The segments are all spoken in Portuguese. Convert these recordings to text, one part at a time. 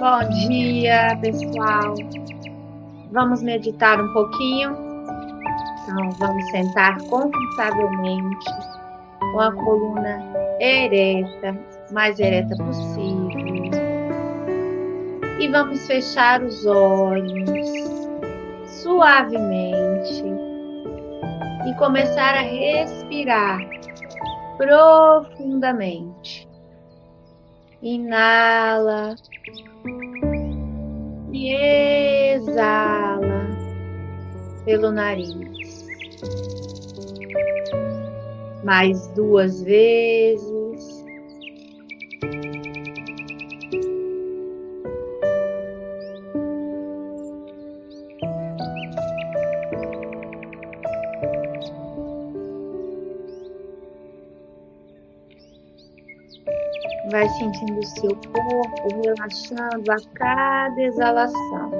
Bom dia, pessoal. Vamos meditar um pouquinho. Então, vamos sentar confortavelmente, com a coluna ereta, mais ereta possível. E vamos fechar os olhos suavemente e começar a respirar profundamente. Inala e exala pelo nariz. Mais duas vezes. Vai sentindo o seu corpo relaxando a cada exalação.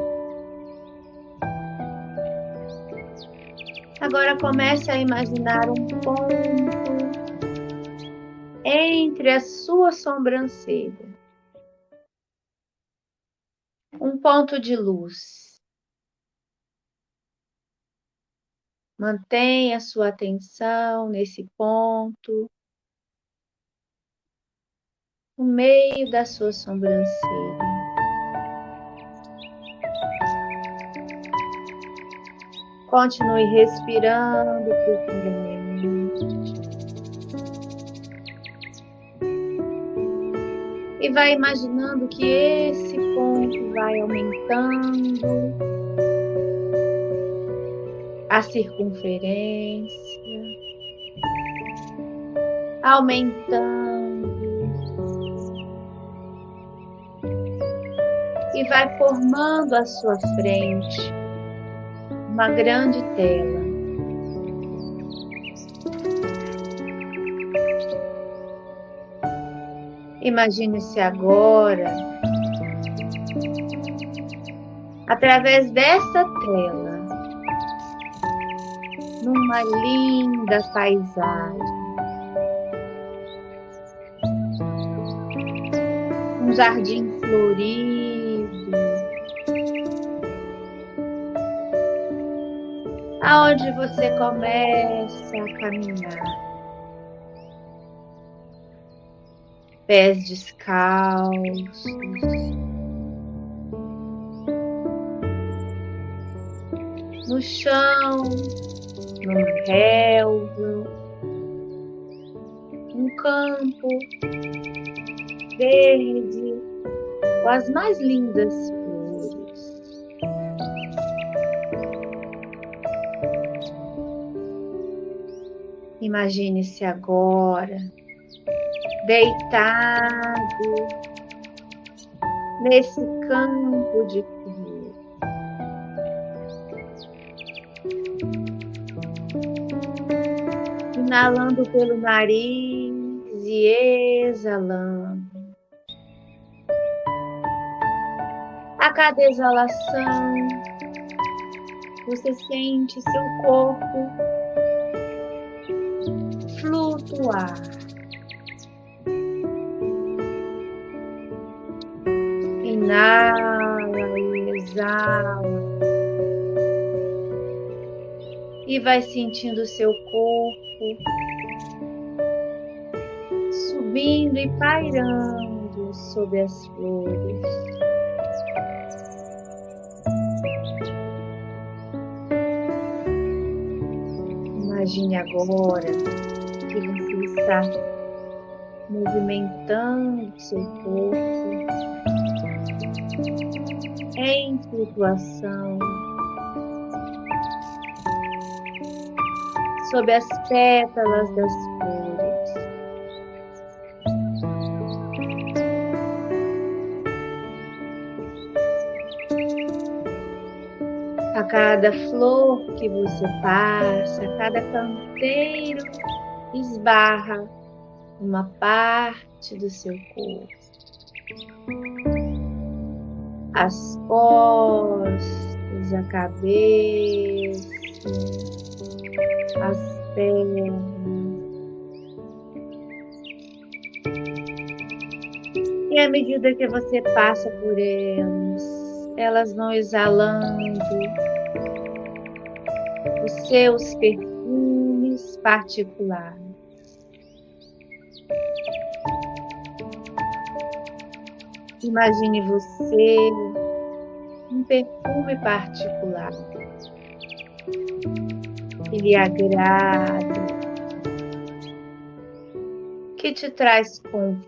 Agora comece a imaginar um ponto entre a sua sobrancelha. Um ponto de luz. Mantenha sua atenção nesse ponto no meio da sua sobrancelha. Continue respirando profundamente. E vai imaginando que esse ponto vai aumentando a circunferência, aumentando e vai formando à sua frente uma grande tela. Imagine-se agora, através dessa tela, numa linda paisagem. Um jardim florido aonde você começa a caminhar. Pés descalços. No chão, no relva, um campo verde com as mais lindas Imagine-se agora deitado nesse campo de flor. Inalando pelo nariz e exalando. A cada exalação, você sente seu corpo flutuar. Inala e exala. E vai sentindo seu corpo subindo e pairando sobre as flores. Imagine agora que você está movimentando seu corpo em flutuação sob as pétalas das flores. A cada flor que você passa, a cada canteiro esbarra uma parte do seu corpo. As costas, a cabeça, as pernas. E à medida que você passa por elas, elas vão exalando os seus perfumes particulares. Imagine você um perfume particular que lhe agrada, que te traz conforto,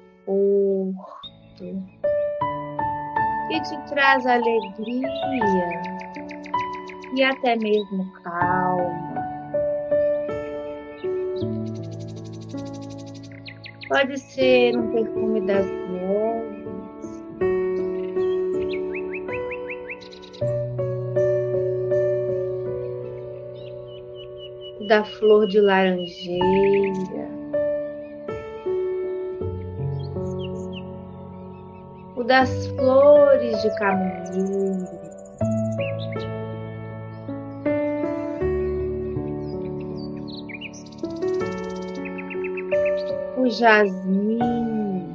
que te traz alegria e até mesmo calma. Pode ser um perfume das nuvens da flor de laranjeira, o das flores de camomila, jasmim,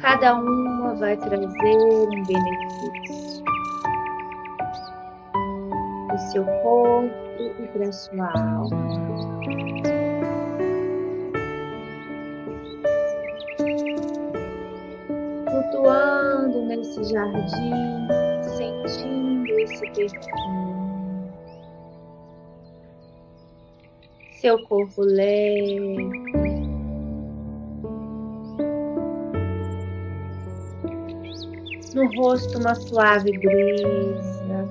cada uma vai trazer um benefício. seu corpo e para sua alma. Flutuando nesse jardim, sentindo esse perfume. Seu corpo leve. No rosto, uma suave brisa.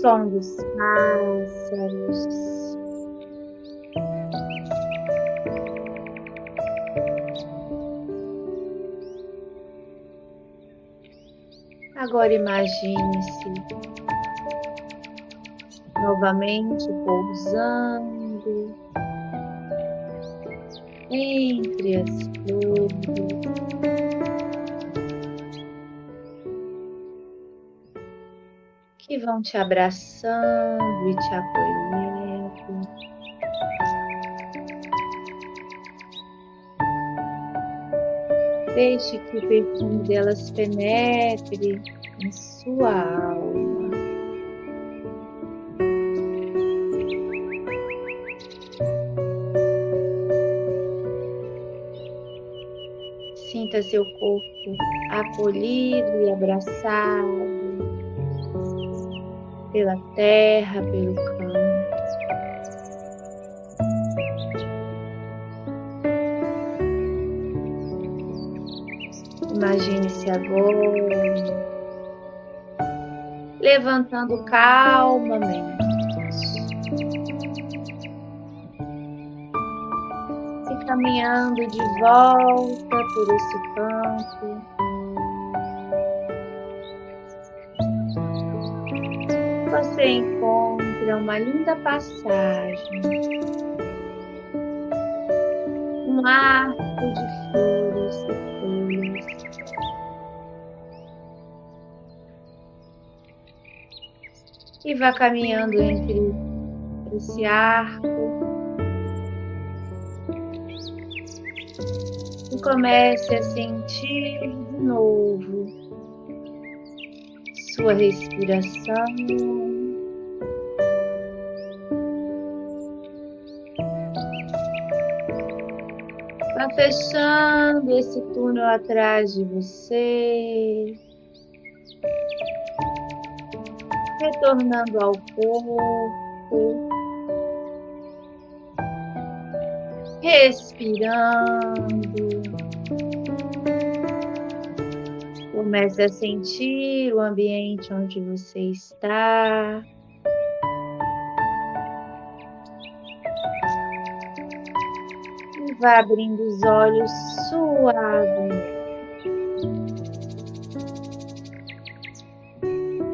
som dos pássaros. Agora imagine-se novamente pousando entre as flores. que vão te abraçando e te acolhendo. Deixe que o perfume delas penetre em sua alma. Seu corpo acolhido e abraçado pela terra, pelo campo. Imagine-se agora levantando calmamente. E caminhando de volta por esse campo. você encontra uma linda passagem, um arco de flores e folhas. E vá caminhando entre esse arco comece a sentir de novo sua respiração. Vá fechando esse túnel atrás de você. Retornando ao corpo. Respirando. Comece a sentir o ambiente onde você está. Vá abrindo os olhos suave.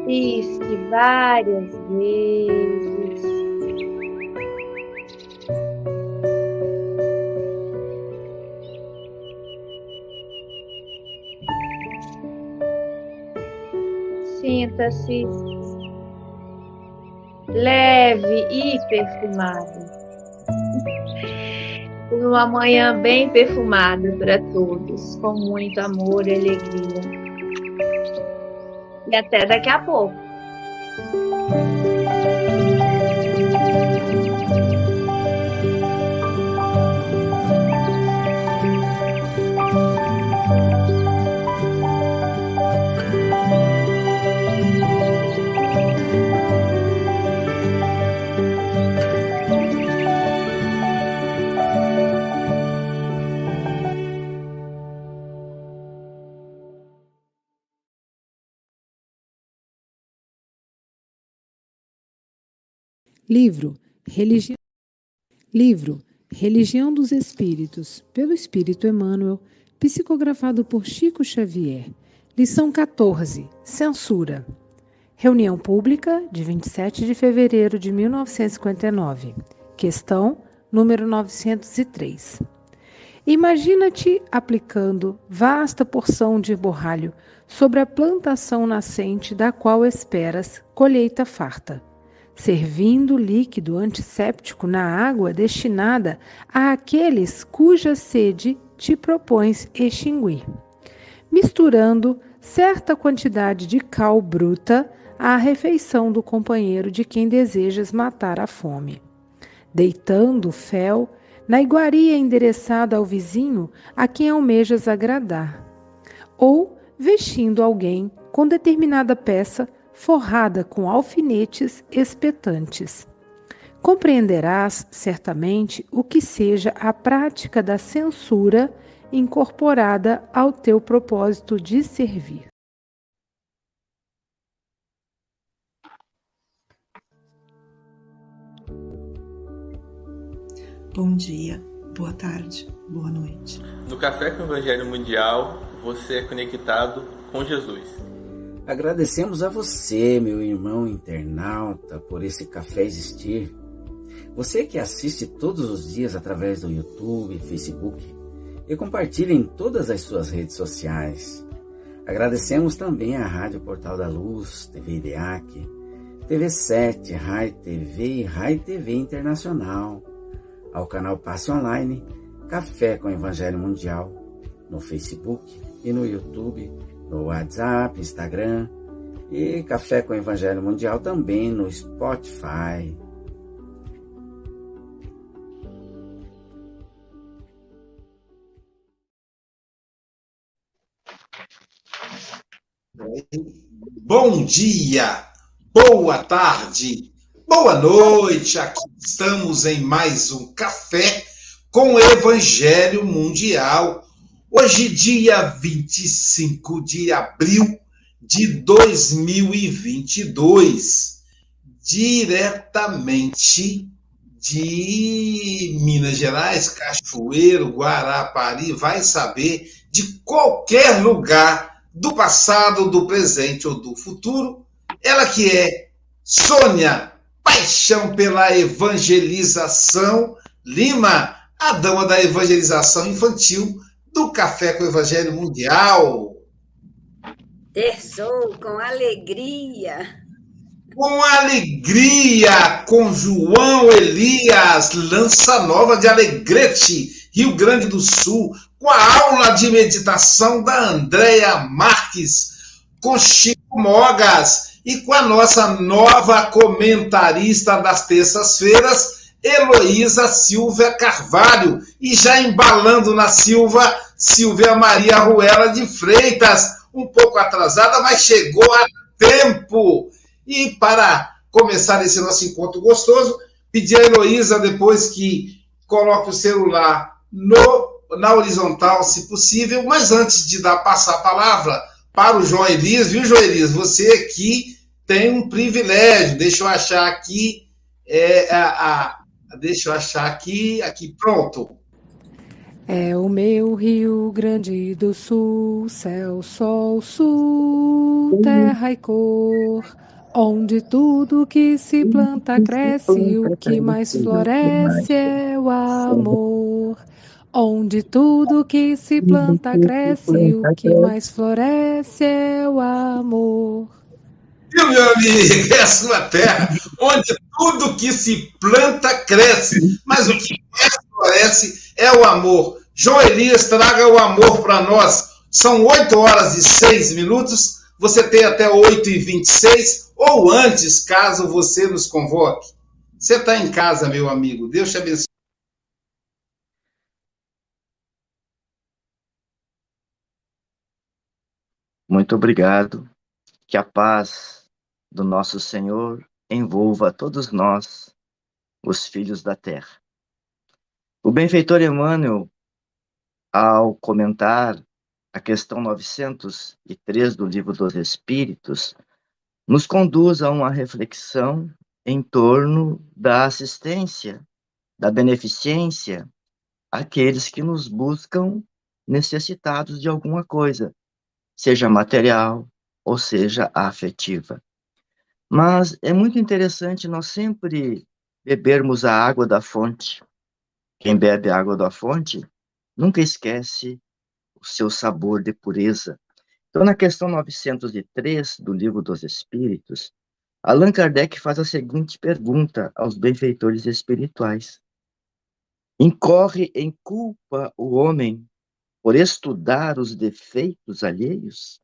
Pisque várias vezes. Sinta-se leve e perfumado. Uma manhã bem perfumada para todos, com muito amor e alegria. E até daqui a pouco. Livro Religião Livro Religião dos Espíritos, pelo Espírito Emmanuel, psicografado por Chico Xavier. Lição 14: Censura. Reunião pública de 27 de fevereiro de 1959. Questão número 903. Imagina-te aplicando vasta porção de borralho sobre a plantação nascente da qual esperas colheita farta servindo líquido antisséptico na água destinada a aqueles cuja sede te propões extinguir, misturando certa quantidade de cal bruta à refeição do companheiro de quem desejas matar a fome, deitando fel na iguaria endereçada ao vizinho a quem almejas agradar, ou vestindo alguém com determinada peça forrada com alfinetes espetantes. Compreenderás certamente o que seja a prática da censura incorporada ao teu propósito de servir. Bom dia, boa tarde, boa noite. No Café com o Evangelho Mundial, você é conectado com Jesus. Agradecemos a você, meu irmão internauta, por esse café existir. Você que assiste todos os dias através do YouTube, Facebook e compartilha em todas as suas redes sociais. Agradecemos também à Rádio Portal da Luz, TV IDEAC, TV7, Rai TV e Rai TV Internacional, ao canal Passe Online, Café com Evangelho Mundial, no Facebook e no YouTube no WhatsApp, Instagram e Café com Evangelho Mundial também no Spotify. Bom dia, boa tarde, boa noite. Aqui estamos em mais um café com Evangelho Mundial Hoje, dia 25 de abril de 2022, diretamente de Minas Gerais, Cachoeiro, Guarapari, vai saber de qualquer lugar do passado, do presente ou do futuro. Ela que é Sônia, paixão pela evangelização, Lima, a dama da evangelização infantil, do Café com o Evangelho Mundial. Terçou com alegria. Com alegria, com João Elias, Lança Nova de Alegrete, Rio Grande do Sul, com a aula de meditação da Andréia Marques, com Chico Mogas e com a nossa nova comentarista das terças-feiras, Heloísa Silvia Carvalho. E já embalando na Silva, Silvia Maria Ruela de Freitas. Um pouco atrasada, mas chegou a tempo. E para começar esse nosso encontro gostoso, pedir a Heloísa, depois que coloque o celular no, na horizontal, se possível, mas antes de dar passar a palavra para o João Elias, viu, João Elias? Você aqui tem um privilégio, deixa eu achar aqui é, a, a Deixa eu achar aqui, aqui, pronto. É o meu Rio Grande do Sul, céu, sol, sul, terra e cor, onde tudo que se planta cresce, o que mais floresce é o amor. Onde tudo que se planta cresce, o que mais floresce é o amor. Meu amigo, é a sua terra, onde tudo que se planta cresce, mas o que mais floresce é o amor. João Elias, traga o amor para nós. São 8 horas e 6 minutos, você tem até 8 e 26 ou antes, caso você nos convoque. Você está em casa, meu amigo. Deus te abençoe. Muito obrigado. Que a paz do nosso Senhor envolva todos nós, os filhos da terra. O benfeitor Emmanuel, ao comentar a questão 903 do Livro dos Espíritos, nos conduz a uma reflexão em torno da assistência, da beneficência àqueles que nos buscam necessitados de alguma coisa, seja material ou seja afetiva. Mas é muito interessante nós sempre bebermos a água da fonte. Quem bebe a água da fonte nunca esquece o seu sabor de pureza. Então, na questão 903 do Livro dos Espíritos, Allan Kardec faz a seguinte pergunta aos benfeitores espirituais: Incorre em culpa o homem por estudar os defeitos alheios?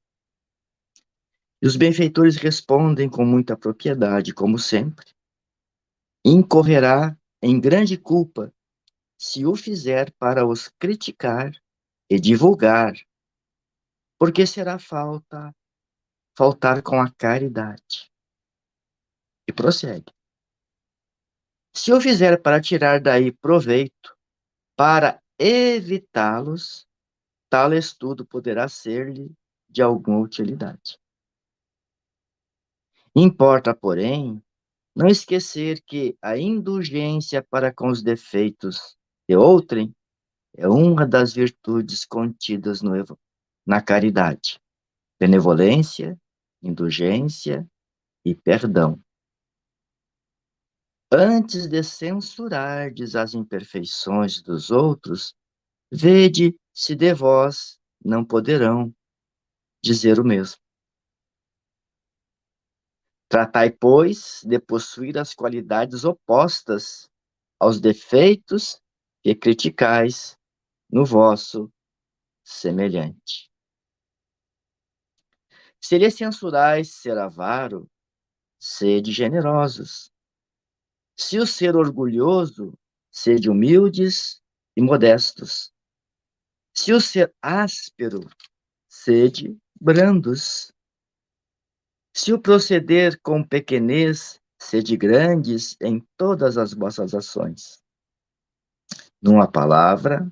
E os benfeitores respondem com muita propriedade, como sempre: incorrerá em grande culpa se o fizer para os criticar e divulgar, porque será falta faltar com a caridade. E prossegue. Se o fizer para tirar daí proveito, para evitá-los, tal estudo poderá ser-lhe de alguma utilidade. Importa, porém, não esquecer que a indulgência para com os defeitos de outrem é uma das virtudes contidas no, na caridade. Benevolência, indulgência e perdão. Antes de censurardes as imperfeições dos outros, vede se de vós não poderão dizer o mesmo. Tratai, pois, de possuir as qualidades opostas aos defeitos que criticais no vosso semelhante. Se lhe censurais ser avaro, sede generosos. Se o ser orgulhoso, sede humildes e modestos. Se o ser áspero, sede brandos. Se o proceder com pequenez, sede grandes em todas as vossas ações. Numa palavra,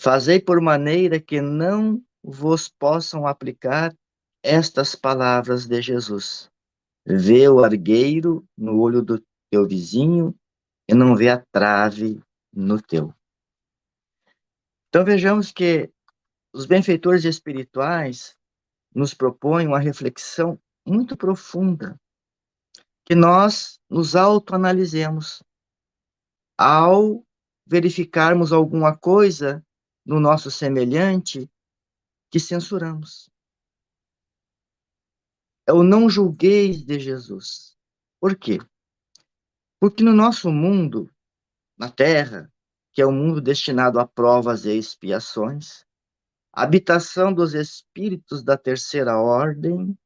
fazei por maneira que não vos possam aplicar estas palavras de Jesus. Vê o argueiro no olho do teu vizinho e não vê a trave no teu. Então vejamos que os benfeitores espirituais nos propõem uma reflexão muito profunda, que nós nos autoanalisemos ao verificarmos alguma coisa no nosso semelhante que censuramos. É o não julgueis de Jesus. Por quê? Porque no nosso mundo, na Terra, que é um mundo destinado a provas e expiações, a habitação dos espíritos da terceira ordem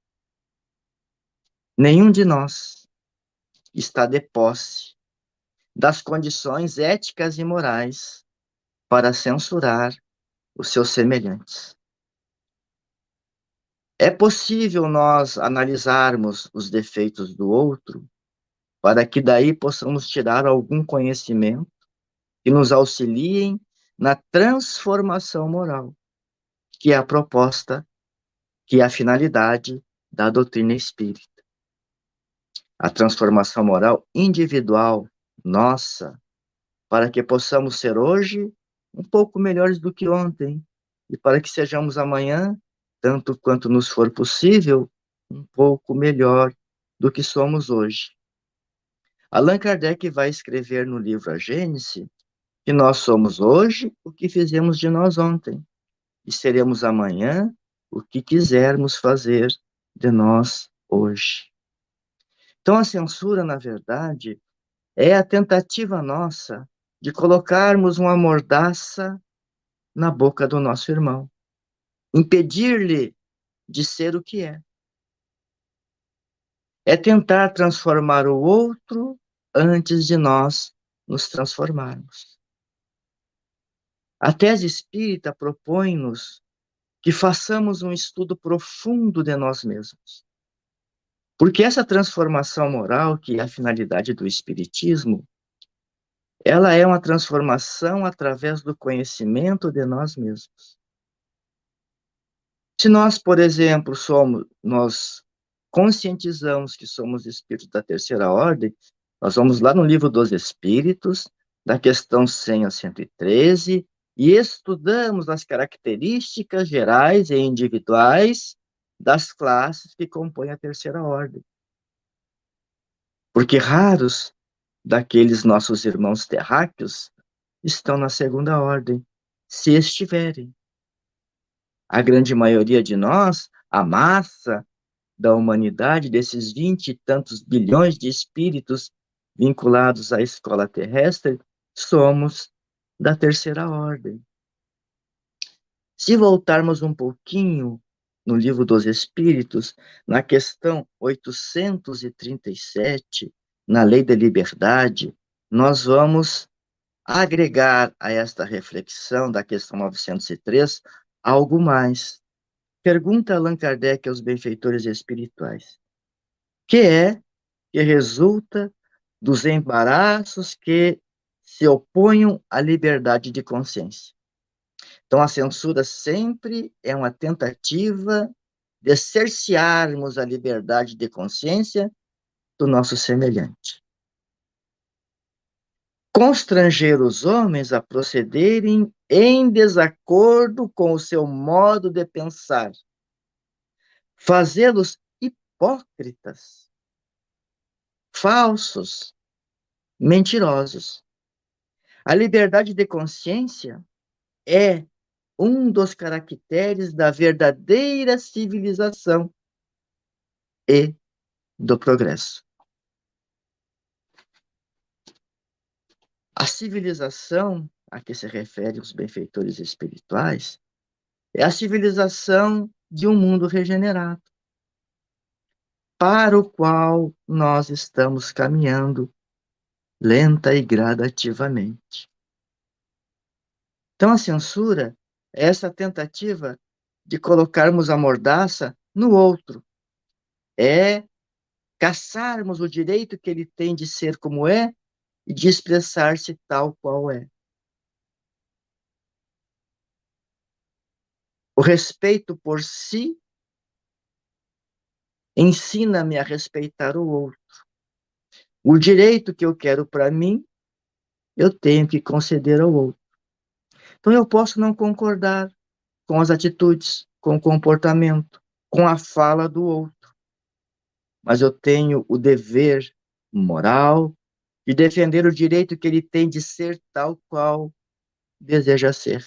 Nenhum de nós está de posse das condições éticas e morais para censurar os seus semelhantes. É possível nós analisarmos os defeitos do outro para que daí possamos tirar algum conhecimento que nos auxiliem na transformação moral, que é a proposta, que é a finalidade da doutrina espírita a transformação moral individual nossa, para que possamos ser hoje um pouco melhores do que ontem e para que sejamos amanhã, tanto quanto nos for possível, um pouco melhor do que somos hoje. Allan Kardec vai escrever no livro A Gênese que nós somos hoje o que fizemos de nós ontem e seremos amanhã o que quisermos fazer de nós hoje. Então, a censura, na verdade, é a tentativa nossa de colocarmos uma mordaça na boca do nosso irmão, impedir-lhe de ser o que é. É tentar transformar o outro antes de nós nos transformarmos. A tese espírita propõe-nos que façamos um estudo profundo de nós mesmos. Porque essa transformação moral, que é a finalidade do espiritismo, ela é uma transformação através do conhecimento de nós mesmos. Se nós, por exemplo, somos, nós conscientizamos que somos espíritos da terceira ordem, nós vamos lá no livro dos Espíritos, da questão 100 a 113, e estudamos as características gerais e individuais das classes que compõem a terceira ordem. Porque raros daqueles nossos irmãos terráqueos estão na segunda ordem, se estiverem. A grande maioria de nós, a massa da humanidade, desses vinte e tantos bilhões de espíritos vinculados à escola terrestre, somos da terceira ordem. Se voltarmos um pouquinho no livro dos Espíritos, na questão 837, na lei da liberdade, nós vamos agregar a esta reflexão da questão 903 algo mais. Pergunta Allan Kardec aos benfeitores espirituais: que é que resulta dos embaraços que se oponham à liberdade de consciência. Então, a censura sempre é uma tentativa de cercearmos a liberdade de consciência do nosso semelhante. Constranger os homens a procederem em desacordo com o seu modo de pensar, fazê-los hipócritas, falsos, mentirosos. A liberdade de consciência é um dos caracteres da verdadeira civilização e do progresso. A civilização a que se refere os benfeitores espirituais é a civilização de um mundo regenerado, para o qual nós estamos caminhando lenta e gradativamente. Então, a censura essa tentativa de colocarmos a mordaça no outro. É caçarmos o direito que ele tem de ser como é e de expressar-se tal qual é. O respeito por si ensina-me a respeitar o outro. O direito que eu quero para mim, eu tenho que conceder ao outro. Então eu posso não concordar com as atitudes, com o comportamento, com a fala do outro. Mas eu tenho o dever moral de defender o direito que ele tem de ser tal qual deseja ser.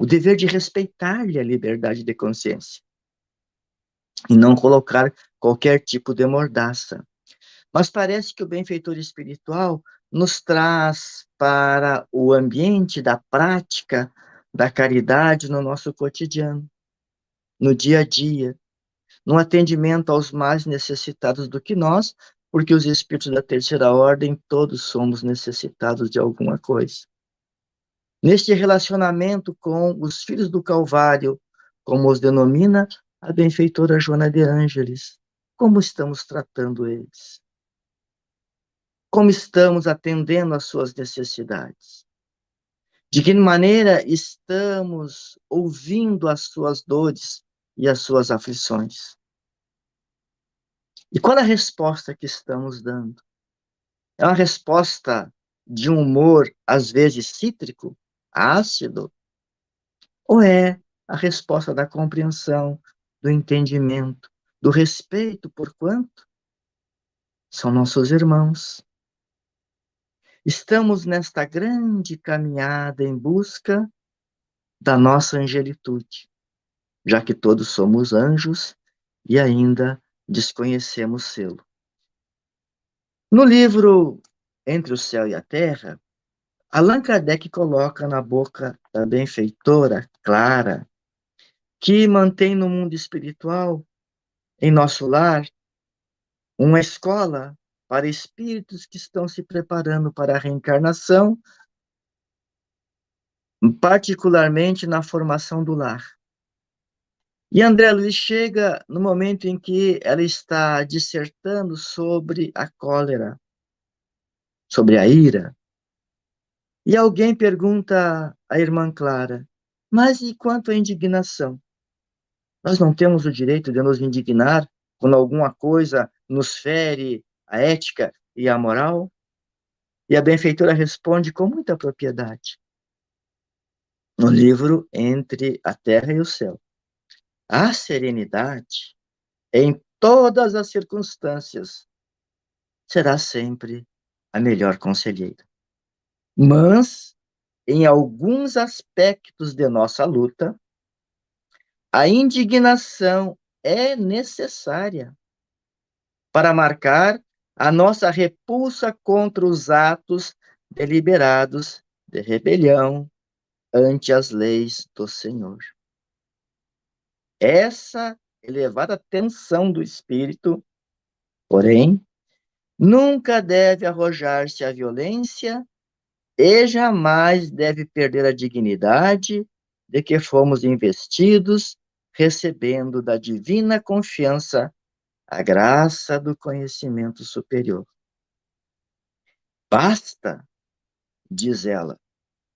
O dever de respeitar-lhe a liberdade de consciência. E não colocar qualquer tipo de mordaça. Mas parece que o benfeitor espiritual nos traz para o ambiente da prática da caridade no nosso cotidiano, no dia a dia, no atendimento aos mais necessitados do que nós, porque os espíritos da terceira ordem todos somos necessitados de alguma coisa. Neste relacionamento com os filhos do Calvário, como os denomina a benfeitora Joana de Ângeles, como estamos tratando eles? Como estamos atendendo às suas necessidades. De que maneira estamos ouvindo as suas dores e as suas aflições. E qual a resposta que estamos dando? É uma resposta de um humor, às vezes cítrico, ácido? Ou é a resposta da compreensão, do entendimento, do respeito, por quanto são nossos irmãos, Estamos nesta grande caminhada em busca da nossa angelitude, já que todos somos anjos e ainda desconhecemos sê-lo. No livro Entre o Céu e a Terra, Allan Kardec coloca na boca da benfeitora Clara que mantém no mundo espiritual, em nosso lar, uma escola para espíritos que estão se preparando para a reencarnação, particularmente na formação do lar. E André Luiz chega no momento em que ela está dissertando sobre a cólera, sobre a ira. E alguém pergunta à irmã Clara: Mas e quanto à indignação? Nós não temos o direito de nos indignar quando alguma coisa nos fere a ética e a moral? E a benfeitora responde com muita propriedade. No livro Entre a Terra e o Céu. A serenidade, em todas as circunstâncias, será sempre a melhor conselheira. Mas, em alguns aspectos de nossa luta, a indignação é necessária para marcar a nossa repulsa contra os atos deliberados de rebelião ante as leis do Senhor. Essa elevada tensão do espírito, porém, nunca deve arrojar-se à violência e jamais deve perder a dignidade de que fomos investidos, recebendo da divina confiança a graça do conhecimento superior. Basta, diz ela,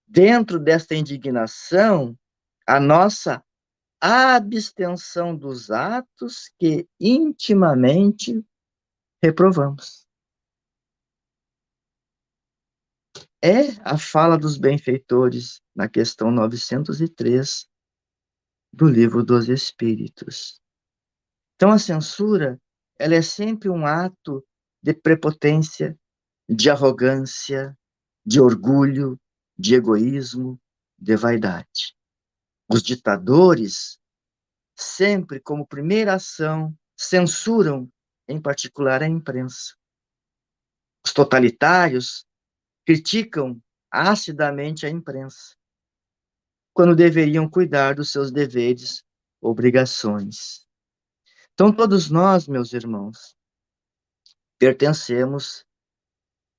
dentro desta indignação, a nossa abstenção dos atos que intimamente reprovamos. É a fala dos benfeitores na questão 903 do Livro dos Espíritos. Então, a censura, ela é sempre um ato de prepotência, de arrogância, de orgulho, de egoísmo, de vaidade. Os ditadores, sempre como primeira ação, censuram, em particular, a imprensa. Os totalitários criticam acidamente a imprensa, quando deveriam cuidar dos seus deveres, obrigações. Então, todos nós, meus irmãos, pertencemos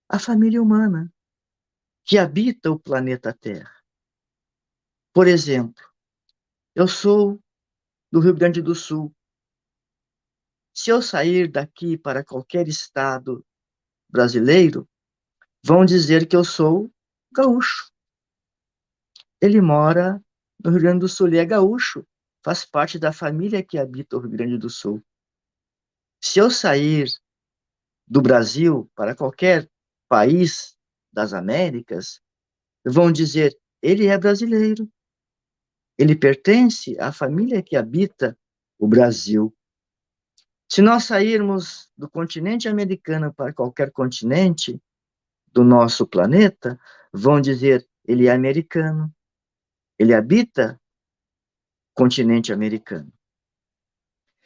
à família humana que habita o planeta Terra. Por exemplo, eu sou do Rio Grande do Sul. Se eu sair daqui para qualquer estado brasileiro, vão dizer que eu sou gaúcho. Ele mora no Rio Grande do Sul, ele é gaúcho, faz parte da família que habita o Rio Grande do Sul. Se eu sair do Brasil para qualquer país das Américas, vão dizer: ele é brasileiro. Ele pertence à família que habita o Brasil. Se nós sairmos do continente americano para qualquer continente do nosso planeta, vão dizer: ele é americano. Ele habita continente americano.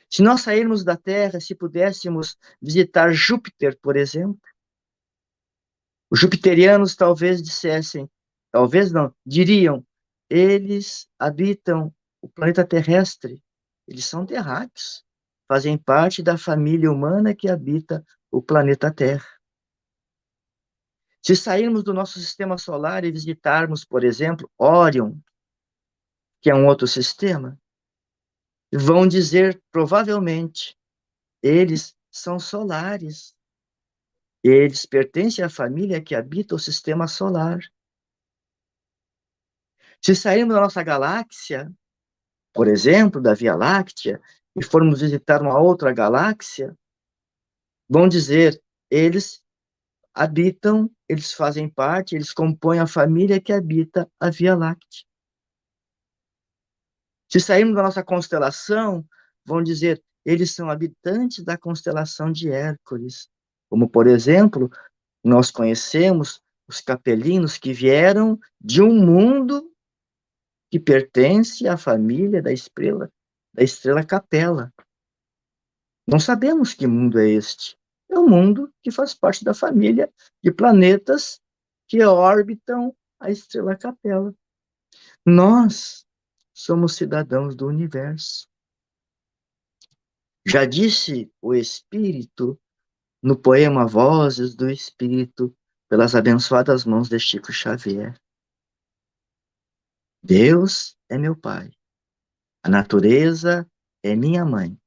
Se nós sairmos da Terra, se pudéssemos visitar Júpiter, por exemplo, os jupiterianos talvez dissessem, talvez não, diriam, eles habitam o planeta terrestre, eles são terráqueos, fazem parte da família humana que habita o planeta Terra. Se sairmos do nosso sistema solar e visitarmos, por exemplo, Órion, que é um outro sistema, vão dizer, provavelmente, eles são solares. Eles pertencem à família que habita o sistema solar. Se sairmos da nossa galáxia, por exemplo, da Via Láctea, e formos visitar uma outra galáxia, vão dizer, eles habitam, eles fazem parte, eles compõem a família que habita a Via Láctea. Se sairmos da nossa constelação, vão dizer, eles são habitantes da constelação de Hércules. Como, por exemplo, nós conhecemos os capelinos que vieram de um mundo que pertence à família da estrela, da estrela Capela. Não sabemos que mundo é este, é o mundo que faz parte da família de planetas que orbitam a estrela Capela. Nós somos cidadãos do universo. Já disse o Espírito no poema Vozes do Espírito, pelas abençoadas mãos de Chico Xavier. Deus é meu Pai, a natureza é minha mãe,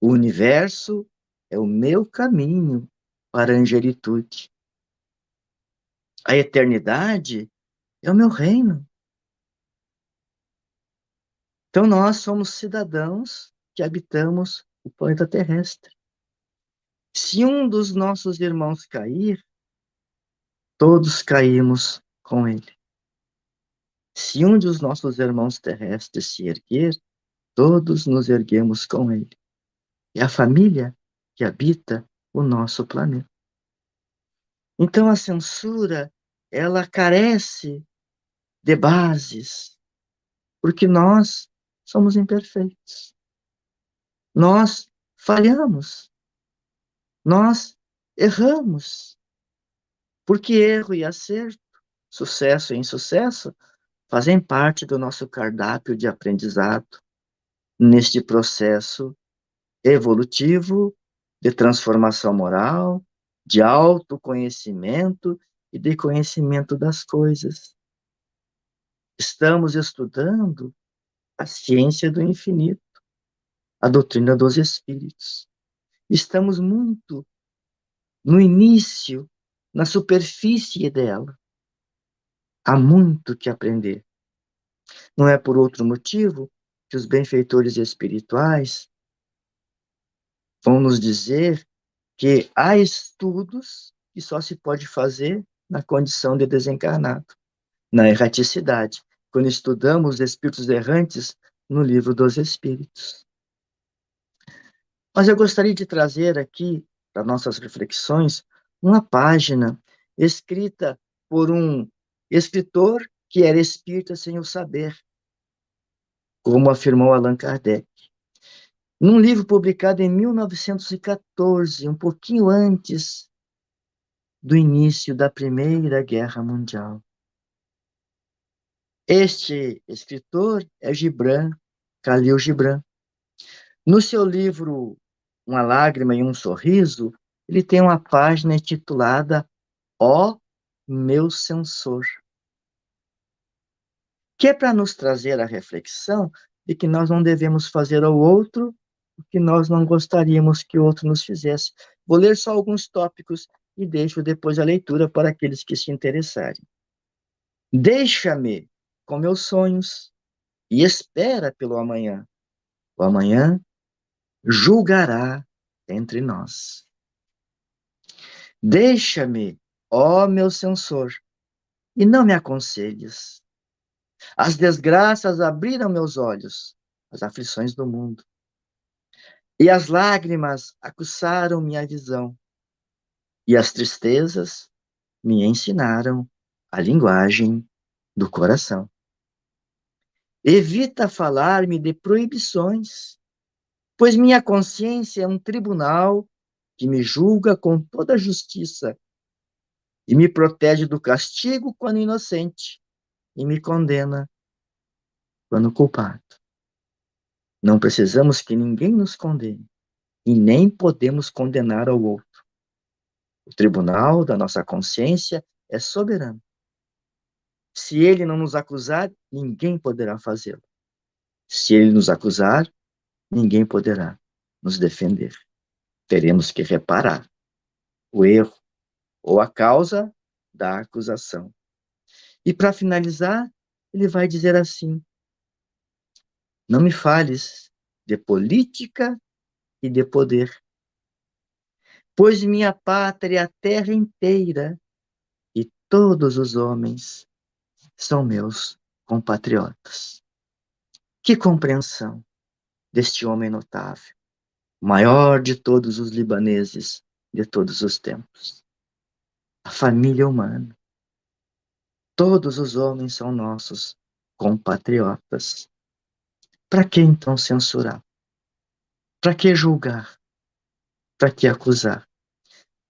o universo é o meu caminho para a angelitude. A eternidade é o meu reino. Então nós somos cidadãos que habitamos o planeta terrestre. Se um dos nossos irmãos cair, todos caímos com ele. Se um dos nossos irmãos terrestres se erguer, todos nos erguemos com ele. É a família que habita o nosso planeta. Então a censura, ela carece de bases, porque nós somos imperfeitos. Nós falhamos. Nós erramos. Porque erro e acerto, sucesso e insucesso, fazem parte do nosso cardápio de aprendizado neste processo evolutivo de transformação moral, de autoconhecimento e de conhecimento das coisas. Estamos estudando a ciência do infinito, a doutrina dos espíritos. Estamos muito no início, na superfície dela. Há muito que aprender. Não é por outro motivo que os benfeitores espirituais vão nos dizer que há estudos que só se pode fazer na condição de desencarnado, na erraticidade, quando estudamos os espíritos errantes no livro dos espíritos. Mas eu gostaria de trazer aqui, para nossas reflexões, uma página escrita por um escritor que era espírita sem o saber, como afirmou Allan Kardec. Num livro publicado em 1914, um pouquinho antes do início da Primeira Guerra Mundial. Este escritor é Gibran, Khalil Gibran. No seu livro Uma Lágrima e um Sorriso, ele tem uma página intitulada Ó Meu Censor, que é para nos trazer a reflexão de que nós não devemos fazer ao outro o que nós não gostaríamos que o outro nos fizesse. Vou ler só alguns tópicos e deixo depois a leitura para aqueles que se interessarem. Deixa-me com meus sonhos e espera pelo amanhã. O amanhã julgará entre nós. Deixa-me, ó meu censor, e não me aconselhes. As desgraças abriram meus olhos, as aflições do mundo. E as lágrimas acusaram minha visão, e as tristezas me ensinaram a linguagem do coração. Evita falar-me de proibições, pois minha consciência é um tribunal que me julga com toda justiça e me protege do castigo quando inocente e me condena quando culpado. Não precisamos que ninguém nos condene e nem podemos condenar ao outro. O tribunal da nossa consciência é soberano. Se ele não nos acusar, ninguém poderá fazê-lo. Se ele nos acusar, ninguém poderá nos defender. Teremos que reparar o erro ou a causa da acusação. E para finalizar, ele vai dizer assim: Não me fales de política e de poder, pois minha pátria é a terra inteira e todos os homens são meus compatriotas. Que compreensão deste homem notável, maior de todos os libaneses de todos os tempos. A família humana. Todos os homens são nossos compatriotas. Para que então censurar? Para que julgar? Para que acusar?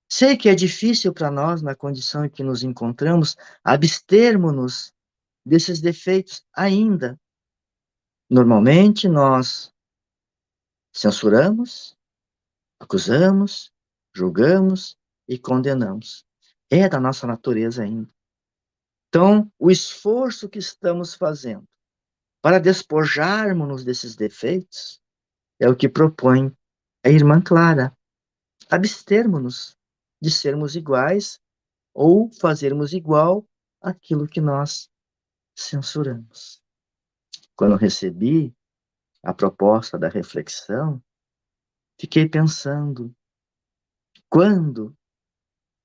Sei que é difícil para nós, na condição em que nos encontramos, abstermos-nos desses defeitos ainda. Normalmente nós censuramos, acusamos, julgamos e condenamos. É da nossa natureza ainda. Então, o esforço que estamos fazendo para despojarmos-nos desses defeitos é o que propõe a irmã Clara. Abstermos-nos de sermos iguais ou fazermos igual aquilo que nós censuramos. Quando recebi a proposta da reflexão, fiquei pensando: quando,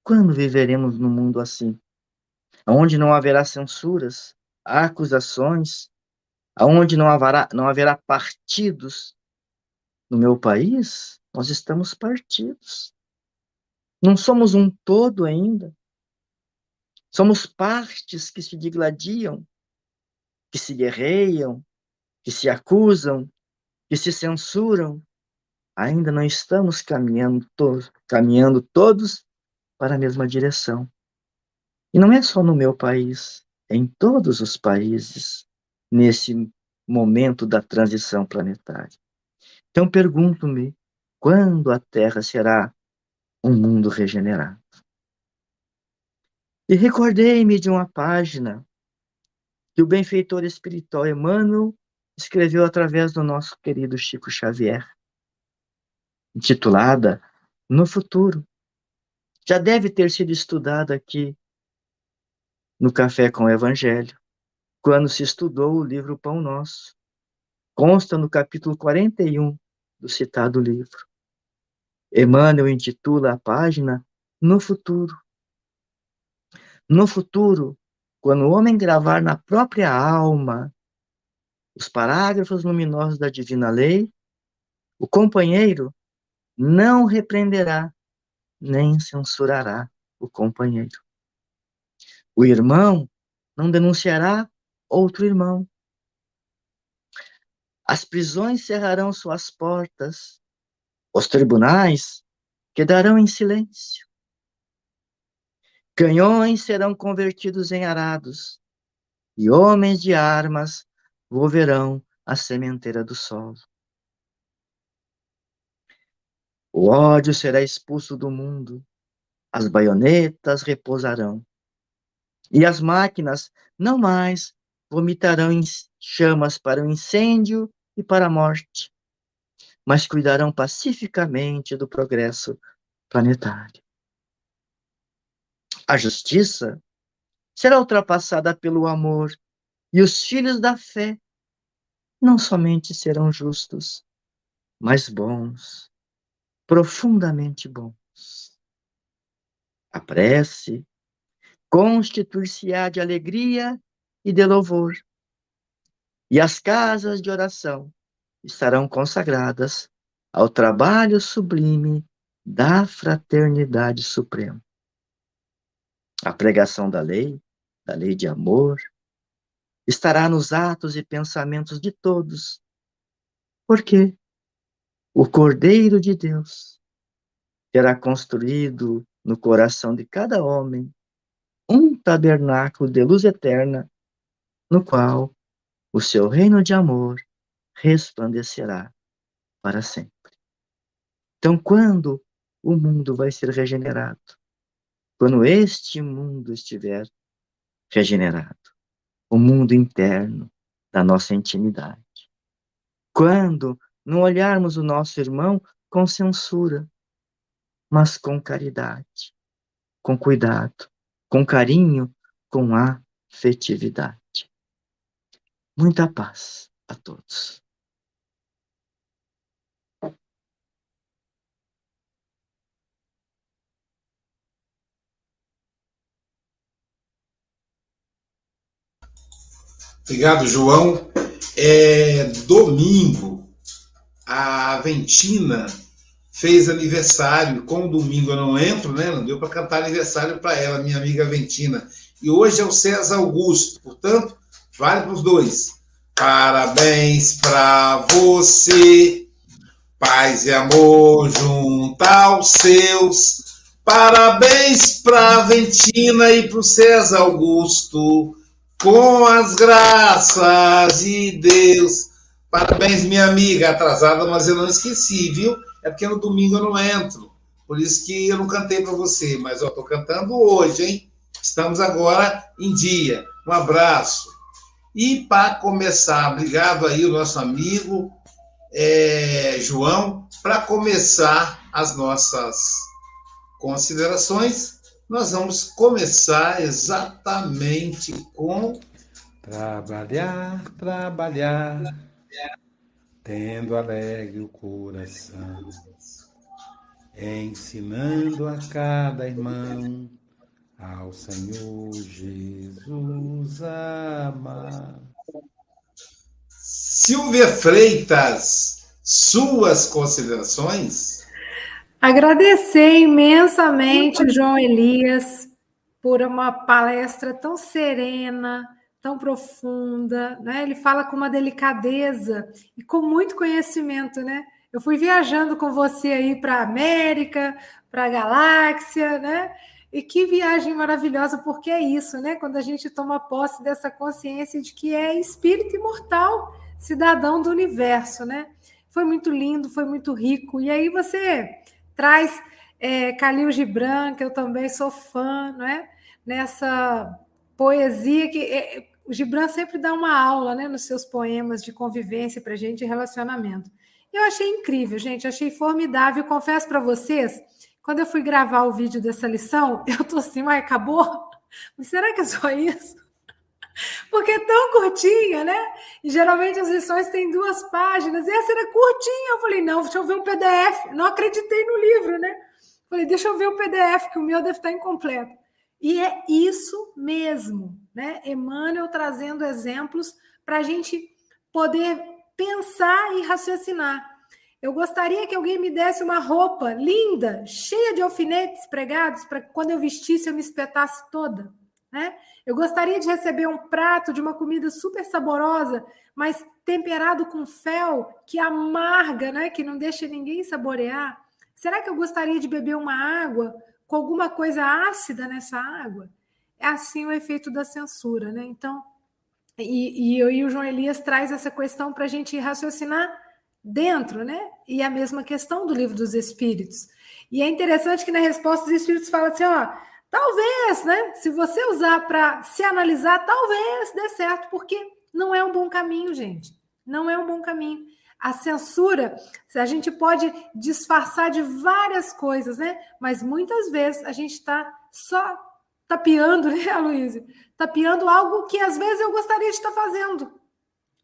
quando viveremos num mundo assim? Onde não haverá censuras, acusações, aonde não haverá, não haverá partidos. No meu país, nós estamos partidos. Não somos um todo ainda. Somos partes que se digladiam, que se guerreiam, que se acusam, que se censuram. Ainda não estamos caminhando, to caminhando todos para a mesma direção. E não é só no meu país, é em todos os países, nesse momento da transição planetária. Então pergunto-me, quando a Terra será um mundo regenerado? E recordei-me de uma página que o benfeitor espiritual Emmanuel escreveu através do nosso querido Chico Xavier, intitulada No Futuro. Já deve ter sido estudada aqui no Café com o Evangelho, quando se estudou o livro Pão Nosso. Consta no capítulo 41 do citado livro. Emmanuel intitula a página No Futuro. No futuro, quando o homem gravar na própria alma os parágrafos luminosos da divina lei, o companheiro não repreenderá nem censurará o companheiro. O irmão não denunciará outro irmão. As prisões cerrarão suas portas, os tribunais quedarão em silêncio. Canhões serão convertidos em arados, e homens de armas volverão à sementeira do solo. O ódio será expulso do mundo, as baionetas repousarão, e as máquinas não mais vomitarão em chamas para o incêndio e para a morte, mas cuidarão pacificamente do progresso planetário. A justiça será ultrapassada pelo amor, e os filhos da fé não somente serão justos, mas bons, profundamente bons. A prece constituir-se-á de alegria e de louvor, e as casas de oração estarão consagradas ao trabalho sublime da fraternidade suprema a pregação da lei, da lei de amor, estará nos atos e pensamentos de todos. Porque o Cordeiro de Deus terá construído no coração de cada homem um tabernáculo de luz eterna, no qual o seu reino de amor resplandecerá para sempre. Então, quando o mundo vai ser regenerado? Quando este mundo estiver regenerado, o mundo interno da nossa intimidade. Quando não olharmos o nosso irmão com censura, mas com caridade, com cuidado, com carinho, com afetividade. Muita paz a todos. Obrigado, João. É, domingo, a Ventina fez aniversário. Com o domingo eu não entro, né? Não deu para cantar aniversário para ela, minha amiga Ventina. E hoje é o César Augusto, portanto, vale para os dois. Parabéns para você. paz e amor junto aos seus. Parabéns para Ventina e para o César Augusto, com as graças de Deus. Parabéns, minha amiga, atrasada, mas eu não esqueci, viu? É porque no domingo eu não entro. Por isso que eu não cantei para você, mas eu estou cantando hoje, hein? Estamos agora em dia. Um abraço. E para começar, obrigado aí o nosso amigo é, João, para começar as nossas considerações, nós vamos começar exatamente com trabalhar, trabalhar, tendo alegre o coração, ensinando a cada irmão ao Senhor Jesus amar. Silvia Freitas, suas considerações? Agradecer imensamente, João Elias, por uma palestra tão serena, tão profunda, né? Ele fala com uma delicadeza e com muito conhecimento, né? Eu fui viajando com você aí para a América, para a galáxia, né? E que viagem maravilhosa, porque é isso, né? Quando a gente toma posse dessa consciência de que é espírito imortal, cidadão do universo, né? Foi muito lindo, foi muito rico. E aí você traz é, Khalil Gibran, que eu também sou fã, não é? Nessa poesia que é, o Gibran sempre dá uma aula, né, nos seus poemas de convivência para gente, de relacionamento. Eu achei incrível, gente, achei formidável. Confesso para vocês quando eu fui gravar o vídeo dessa lição, eu tô assim, mas acabou? Mas será que é só isso? Porque é tão curtinha, né? E geralmente as lições têm duas páginas. E essa era curtinha. Eu falei, não, deixa eu ver um PDF. Não acreditei no livro, né? Falei, deixa eu ver o PDF, que o meu deve estar incompleto. E é isso mesmo, né? Emmanuel trazendo exemplos para a gente poder pensar e raciocinar. Eu gostaria que alguém me desse uma roupa linda, cheia de alfinetes pregados, para quando eu vestisse eu me espetasse toda. Né? Eu gostaria de receber um prato de uma comida super saborosa, mas temperado com fel, que amarga, né? que não deixa ninguém saborear. Será que eu gostaria de beber uma água com alguma coisa ácida nessa água? É assim o efeito da censura. Né? Então, e, e, e o João Elias traz essa questão para a gente raciocinar dentro, né? E a mesma questão do livro dos Espíritos. E é interessante que na resposta dos Espíritos fala assim, ó, talvez, né? Se você usar para se analisar, talvez dê certo, porque não é um bom caminho, gente. Não é um bom caminho. A censura, a gente pode disfarçar de várias coisas, né? Mas muitas vezes a gente está só tapeando, né, Aloysio? Tapeando algo que às vezes eu gostaria de estar fazendo,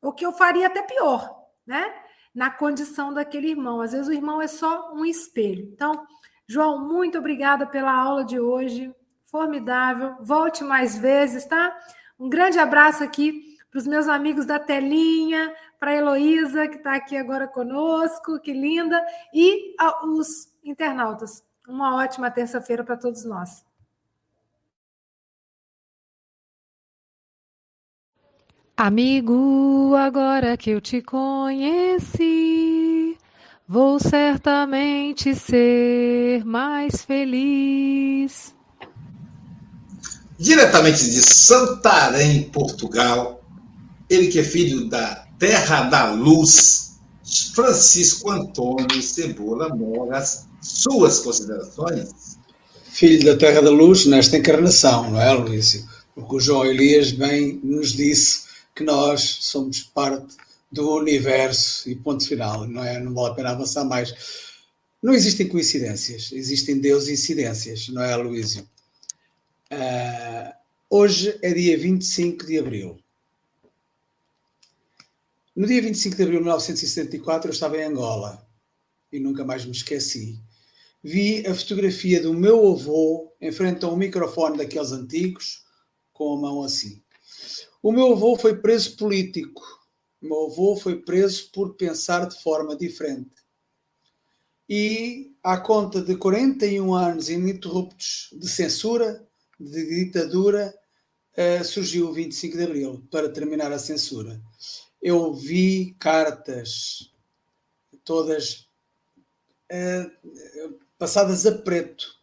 ou que eu faria até pior, né? na condição daquele irmão. Às vezes o irmão é só um espelho. Então, João, muito obrigada pela aula de hoje. Formidável. Volte mais vezes, tá? Um grande abraço aqui para os meus amigos da telinha, para a Heloísa, que está aqui agora conosco, que linda, e os internautas. Uma ótima terça-feira para todos nós. Amigo, agora que eu te conheci, vou certamente ser mais feliz. Diretamente de Santarém, Portugal, ele que é filho da Terra da Luz, Francisco Antônio Cebola Moras, suas considerações? Filho da Terra da Luz nesta encarnação, não é, Luísio? Porque o João Elias bem nos disse que nós somos parte do universo e ponto final, não é? Não vale a pena avançar mais. Não existem coincidências, existem Deus incidências, não é, Luísio? Uh, hoje é dia 25 de abril. No dia 25 de abril de 1974 eu estava em Angola e nunca mais me esqueci. Vi a fotografia do meu avô em frente a um microfone daqueles antigos, com a mão assim. O meu avô foi preso político. O meu avô foi preso por pensar de forma diferente. E, à conta de 41 anos ininterruptos de censura, de ditadura, uh, surgiu o 25 de Abril para terminar a censura. Eu vi cartas, todas uh, passadas a preto,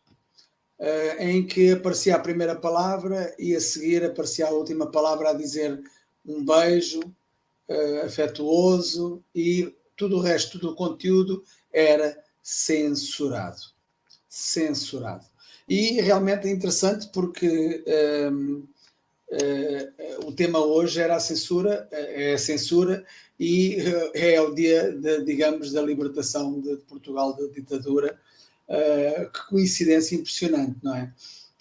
uh, em que aparecia a primeira palavra e a seguir aparecia a última palavra a dizer um beijo afetuoso e tudo o resto do conteúdo era censurado. Censurado. E realmente é interessante porque um, uh, o tema hoje era a censura, é a censura e é o dia, de, digamos, da libertação de Portugal da ditadura Uh, que coincidência impressionante, não é?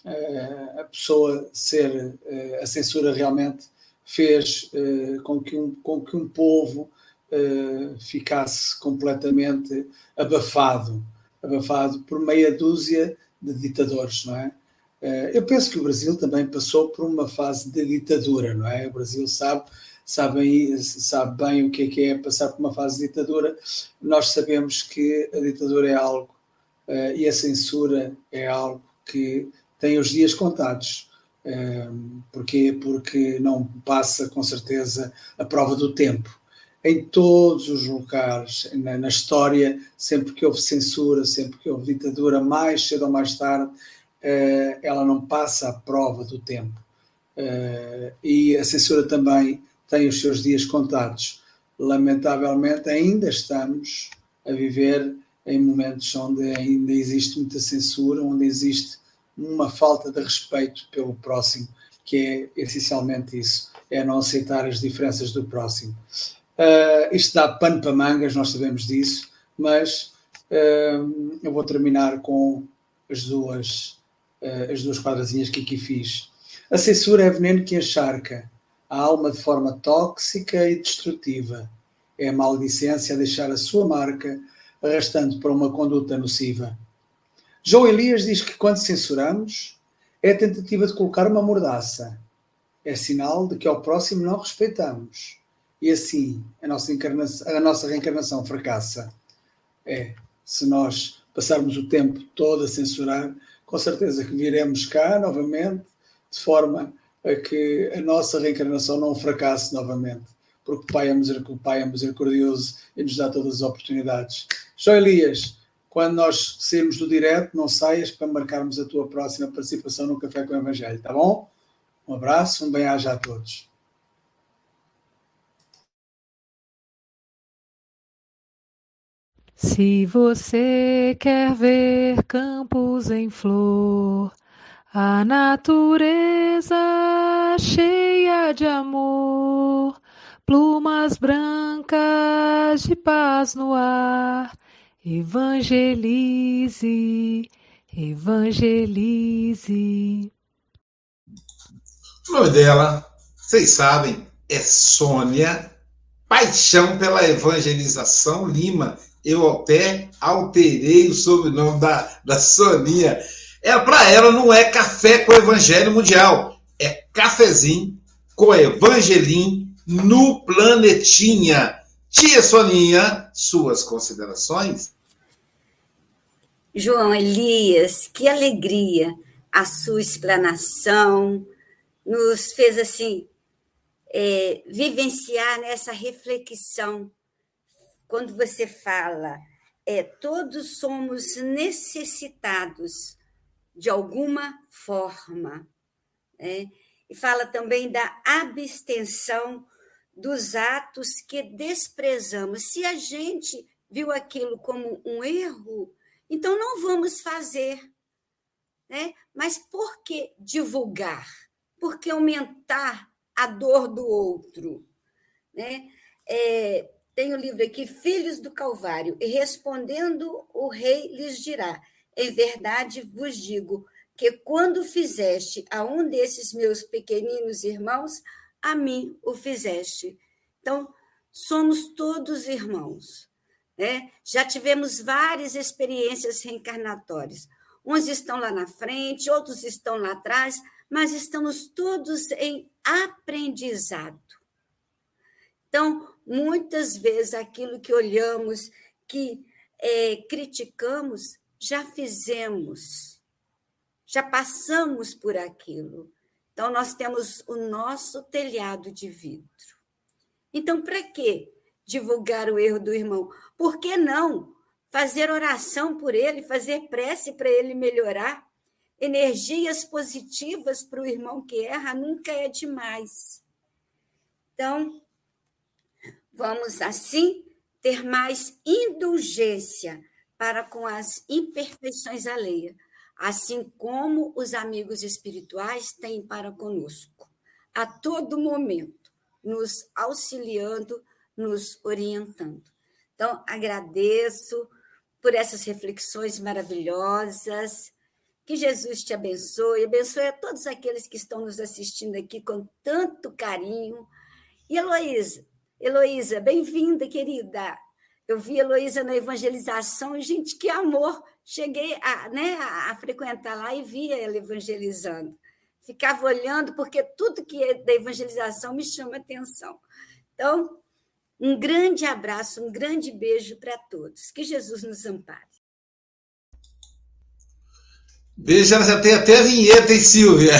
Uh, a pessoa ser, uh, a censura realmente fez com, que um, com que um povo ficasse completamente abafado, abafado por meia dúzia de ditadores, não é? eu penso que o Brasil também passou por uma fase de ditadura, não é? O Brasil sabe sabe, sabe bem o que é, que é passar por uma fase de ditadura. Nós sabemos que a ditadura é algo uh, e a censura é algo que tem os dias contados. Uh, porquê? Porque não passa com certeza a prova do tempo. Em todos os locais, na, na história, sempre que houve censura, sempre que houve ditadura, mais cedo ou mais tarde, uh, ela não passa a prova do tempo. Uh, e a censura também tem os seus dias contados. Lamentavelmente, ainda estamos a viver em momentos onde ainda existe muita censura, onde existe uma falta de respeito pelo próximo, que é essencialmente isso, é não aceitar as diferenças do próximo. Uh, isto dá pano para mangas, nós sabemos disso, mas uh, eu vou terminar com as duas, uh, as duas quadrazinhas que aqui fiz. A censura é veneno que encharca a alma de forma tóxica e destrutiva. É a maldicência a deixar a sua marca arrastando para uma conduta nociva. João Elias diz que quando censuramos, é a tentativa de colocar uma mordaça. É sinal de que ao próximo não respeitamos. E assim a nossa, a nossa reencarnação fracassa. É, se nós passarmos o tempo todo a censurar, com certeza que viremos cá novamente, de forma a que a nossa reencarnação não fracasse novamente porque o Pai é, o Pai é misericordioso e nos dá todas as oportunidades. João Elias, quando nós sairmos do direto, não saias para marcarmos a tua próxima participação no Café com o Evangelho, tá bom? Um abraço, um bem-aja a todos. Se você quer ver campos em flor, a natureza cheia de amor, plumas brancas de paz no ar. Evangelize, evangelize. Nome dela, vocês sabem, é Sônia Paixão pela Evangelização Lima. Eu até alterei o sobrenome da, da Soninha. É, Para ela não é café com Evangelho Mundial, é cafezinho com Evangelim no planetinha. Tia Soninha, suas considerações? João Elias, que alegria a sua explanação, nos fez assim é, vivenciar nessa reflexão. Quando você fala, é, todos somos necessitados de alguma forma. Né? E fala também da abstenção dos atos que desprezamos. Se a gente viu aquilo como um erro, então não vamos fazer. Né? Mas por que divulgar? Por que aumentar a dor do outro? Né? É, tem o um livro aqui, Filhos do Calvário, e respondendo o rei lhes dirá: Em verdade vos digo que quando fizeste a um desses meus pequeninos irmãos, a mim o fizeste. Então, somos todos irmãos. Né? Já tivemos várias experiências reencarnatórias. Uns estão lá na frente, outros estão lá atrás, mas estamos todos em aprendizado. Então, muitas vezes aquilo que olhamos, que é, criticamos, já fizemos, já passamos por aquilo. Então, nós temos o nosso telhado de vidro. Então, para que divulgar o erro do irmão? Por que não fazer oração por ele, fazer prece para ele melhorar. Energias positivas para o irmão que erra nunca é demais. Então, vamos assim ter mais indulgência para com as imperfeições alheias, assim como os amigos espirituais têm para conosco, a todo momento, nos auxiliando, nos orientando. Então, agradeço por essas reflexões maravilhosas. Que Jesus te abençoe, abençoe a todos aqueles que estão nos assistindo aqui com tanto carinho. E Heloísa, Heloísa, bem-vinda, querida. Eu vi Heloísa na evangelização e, gente, que amor! Cheguei a, né, a, frequentar lá e via ela evangelizando. Ficava olhando, porque tudo que é da evangelização me chama atenção. Então, um grande abraço, um grande beijo para todos. Que Jesus nos ampare. Beijo, ela já tem até a vinheta, hein, Silvia?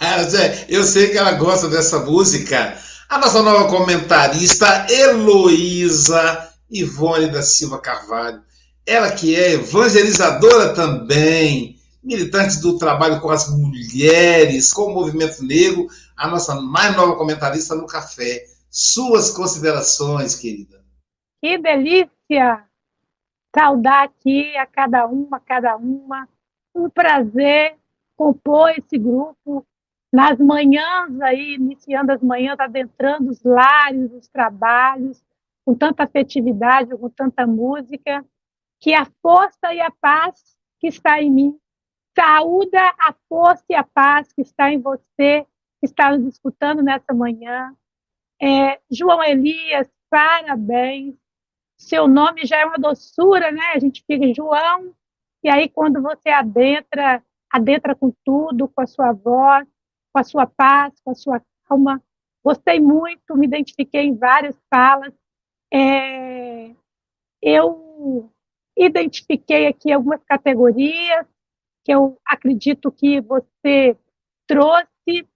Eu sei que ela gosta dessa música. A nossa nova comentarista, Heloísa Ivone da Silva Carvalho. Ela que é evangelizadora também, militante do trabalho com as mulheres, com o movimento negro, a nossa mais nova comentarista no café. Suas considerações, querida. Que delícia saudar aqui a cada uma, a cada uma. Um prazer compor esse grupo nas manhãs aí, iniciando as manhãs, adentrando os lares, os trabalhos, com tanta afetividade, com tanta música, que a força e a paz que está em mim saúda a força e a paz que está em você, que está nos escutando nessa manhã. É, João Elias, parabéns. Seu nome já é uma doçura, né? A gente fica João, e aí quando você adentra, adentra com tudo, com a sua voz, com a sua paz, com a sua calma. Gostei muito, me identifiquei em várias falas. É, eu identifiquei aqui algumas categorias que eu acredito que você trouxe.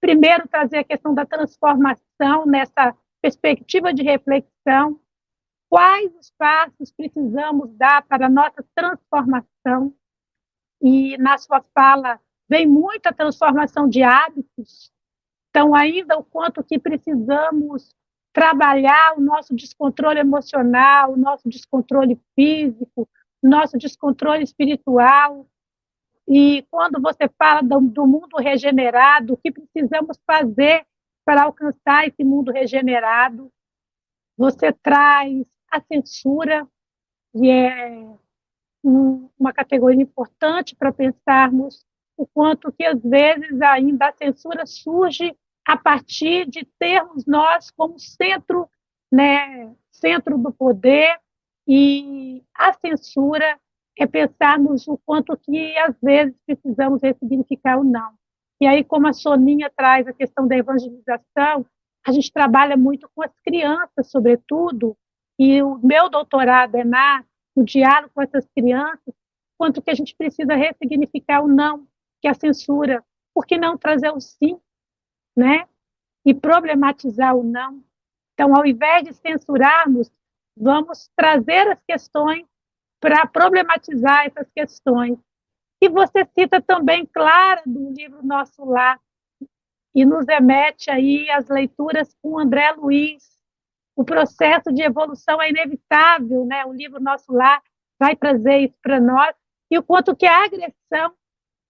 Primeiro, trazer a questão da transformação nessa perspectiva de reflexão. Quais os passos precisamos dar para a nossa transformação? E na sua fala, vem muita transformação de hábitos. Então, ainda o quanto que precisamos trabalhar o nosso descontrole emocional, o nosso descontrole físico, o nosso descontrole espiritual. E quando você fala do, do mundo regenerado, o que precisamos fazer para alcançar esse mundo regenerado? Você traz a censura, que é um, uma categoria importante para pensarmos o quanto que às vezes ainda a censura surge a partir de termos nós como centro, né, centro do poder e a censura é pensarmos o quanto que às vezes precisamos ressignificar o não. E aí, como a Soninha traz a questão da evangelização, a gente trabalha muito com as crianças, sobretudo, e o meu doutorado é na no diálogo com essas crianças, quanto que a gente precisa ressignificar o não, que a censura. Por que não trazer o sim, né? E problematizar o não. Então, ao invés de censurarmos, vamos trazer as questões para problematizar essas questões. E você cita também Clara do livro Nosso Lar e nos remete aí às leituras com André Luiz. O processo de evolução é inevitável, né? O livro Nosso Lar vai trazer isso para nós e o quanto que a agressão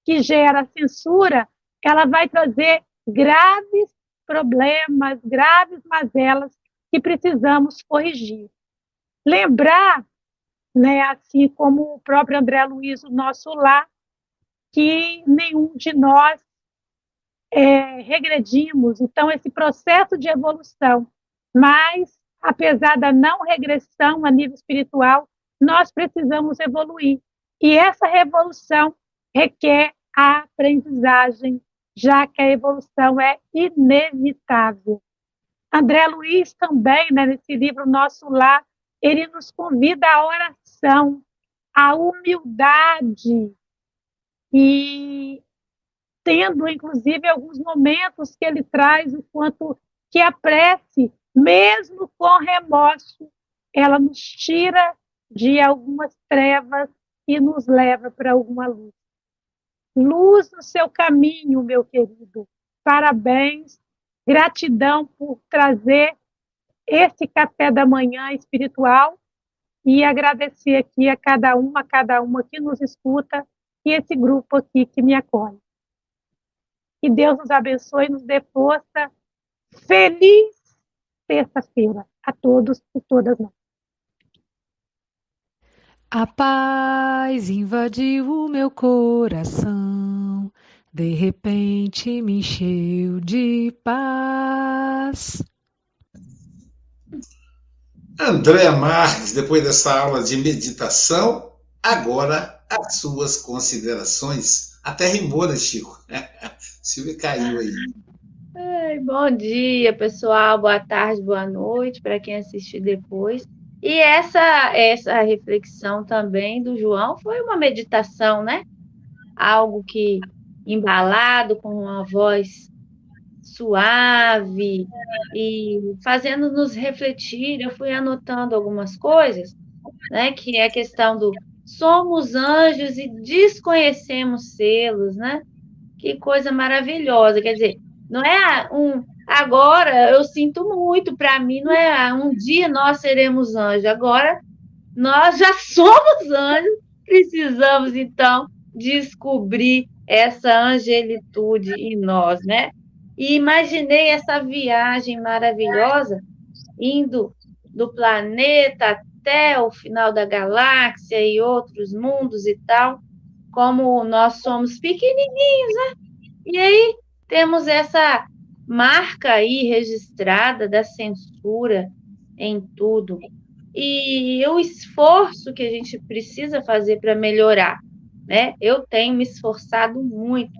que gera censura, ela vai trazer graves problemas, graves mazelas que precisamos corrigir. Lembrar, né, assim como o próprio André Luiz, o nosso lar, que nenhum de nós é, regredimos. Então, esse processo de evolução, mas, apesar da não regressão a nível espiritual, nós precisamos evoluir. E essa revolução requer a aprendizagem, já que a evolução é inevitável. André Luiz também, né, nesse livro Nosso Lar, ele nos convida à oração, à humildade e tendo, inclusive, alguns momentos que ele traz o quanto que a prece, mesmo com remorso, ela nos tira de algumas trevas e nos leva para alguma luz. Luz no seu caminho, meu querido. Parabéns, gratidão por trazer esse café da manhã espiritual e agradecer aqui a cada uma, a cada uma que nos escuta e esse grupo aqui que me acolhe. Que Deus nos abençoe e nos dê força. Feliz terça-feira a todos e todas nós. A paz invadiu o meu coração, de repente me encheu de paz. Andréa Marques, depois dessa aula de meditação, agora as suas considerações. Até rimou, né, Chico? Silvia caiu aí. Ai, bom dia, pessoal. Boa tarde, boa noite para quem assistir depois. E essa essa reflexão também do João foi uma meditação, né? Algo que embalado com uma voz suave e fazendo nos refletir. Eu fui anotando algumas coisas, né? Que é a questão do somos anjos e desconhecemos selos, né? Que coisa maravilhosa. Quer dizer, não é um agora eu sinto muito, para mim não é um dia nós seremos anjos, agora nós já somos anjos, precisamos então descobrir essa angelitude em nós, né? E imaginei essa viagem maravilhosa indo do planeta até o final da galáxia e outros mundos e tal, como nós somos pequenininhos, né? E aí temos essa marca aí registrada da censura em tudo. E o esforço que a gente precisa fazer para melhorar, né? Eu tenho me esforçado muito,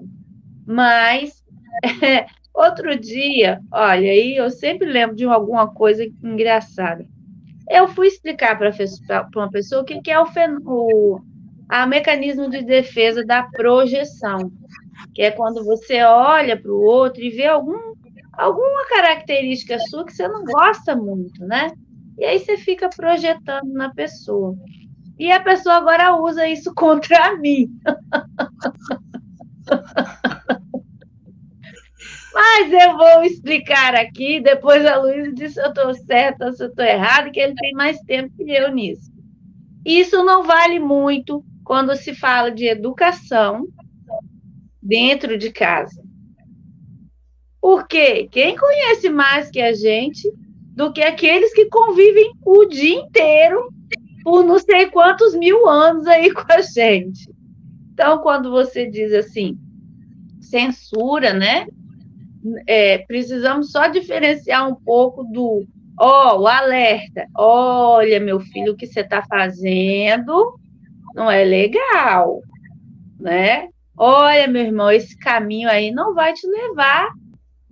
mas outro dia, olha, aí eu sempre lembro de alguma coisa engraçada. Eu fui explicar para uma pessoa o que, que é o, o a mecanismo de defesa da projeção que é quando você olha para o outro e vê algum, alguma característica sua que você não gosta muito, né? E aí você fica projetando na pessoa. E a pessoa agora usa isso contra mim. Mas eu vou explicar aqui, depois a Luísa diz se eu estou certa se eu estou errada, que ele tem mais tempo que eu nisso. Isso não vale muito quando se fala de educação dentro de casa. Porque quem conhece mais que a gente do que aqueles que convivem o dia inteiro por não sei quantos mil anos aí com a gente. Então, quando você diz assim, censura, né? É, precisamos só diferenciar um pouco do, ó, oh, o alerta. Olha, meu filho, o que você está fazendo não é legal, né? Olha, meu irmão, esse caminho aí não vai te levar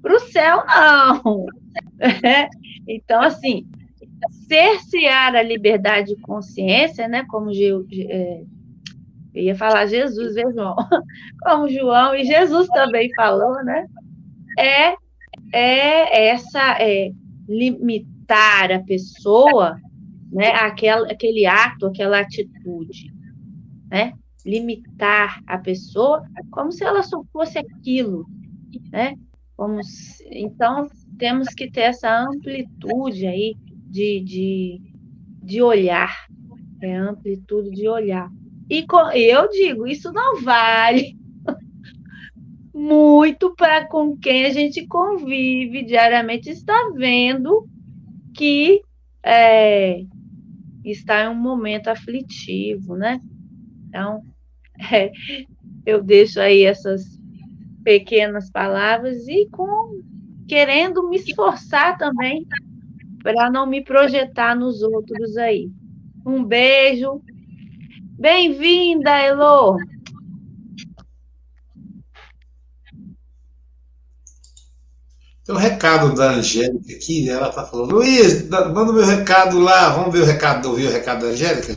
para o céu, não. então, assim, cercear a liberdade de consciência, né? Como é, eu ia falar Jesus, viu, João? Como João e Jesus também falou, né? É, é essa é, limitar a pessoa, né? Aquela, aquele ato, aquela atitude, né? limitar a pessoa como se ela só fosse aquilo, né? Como se, então, temos que ter essa amplitude aí de, de, de olhar, é amplitude de olhar. E eu digo, isso não vale muito para com quem a gente convive diariamente, está vendo que é, está em um momento aflitivo, né? Então, é, eu deixo aí essas pequenas palavras e com querendo me esforçar também para não me projetar nos outros aí. Um beijo. Bem-vinda, Elo. Tem um recado da Angélica aqui, ela está falando, Luiz, manda o meu recado lá, vamos ver o recado, ouvir o recado da Angélica?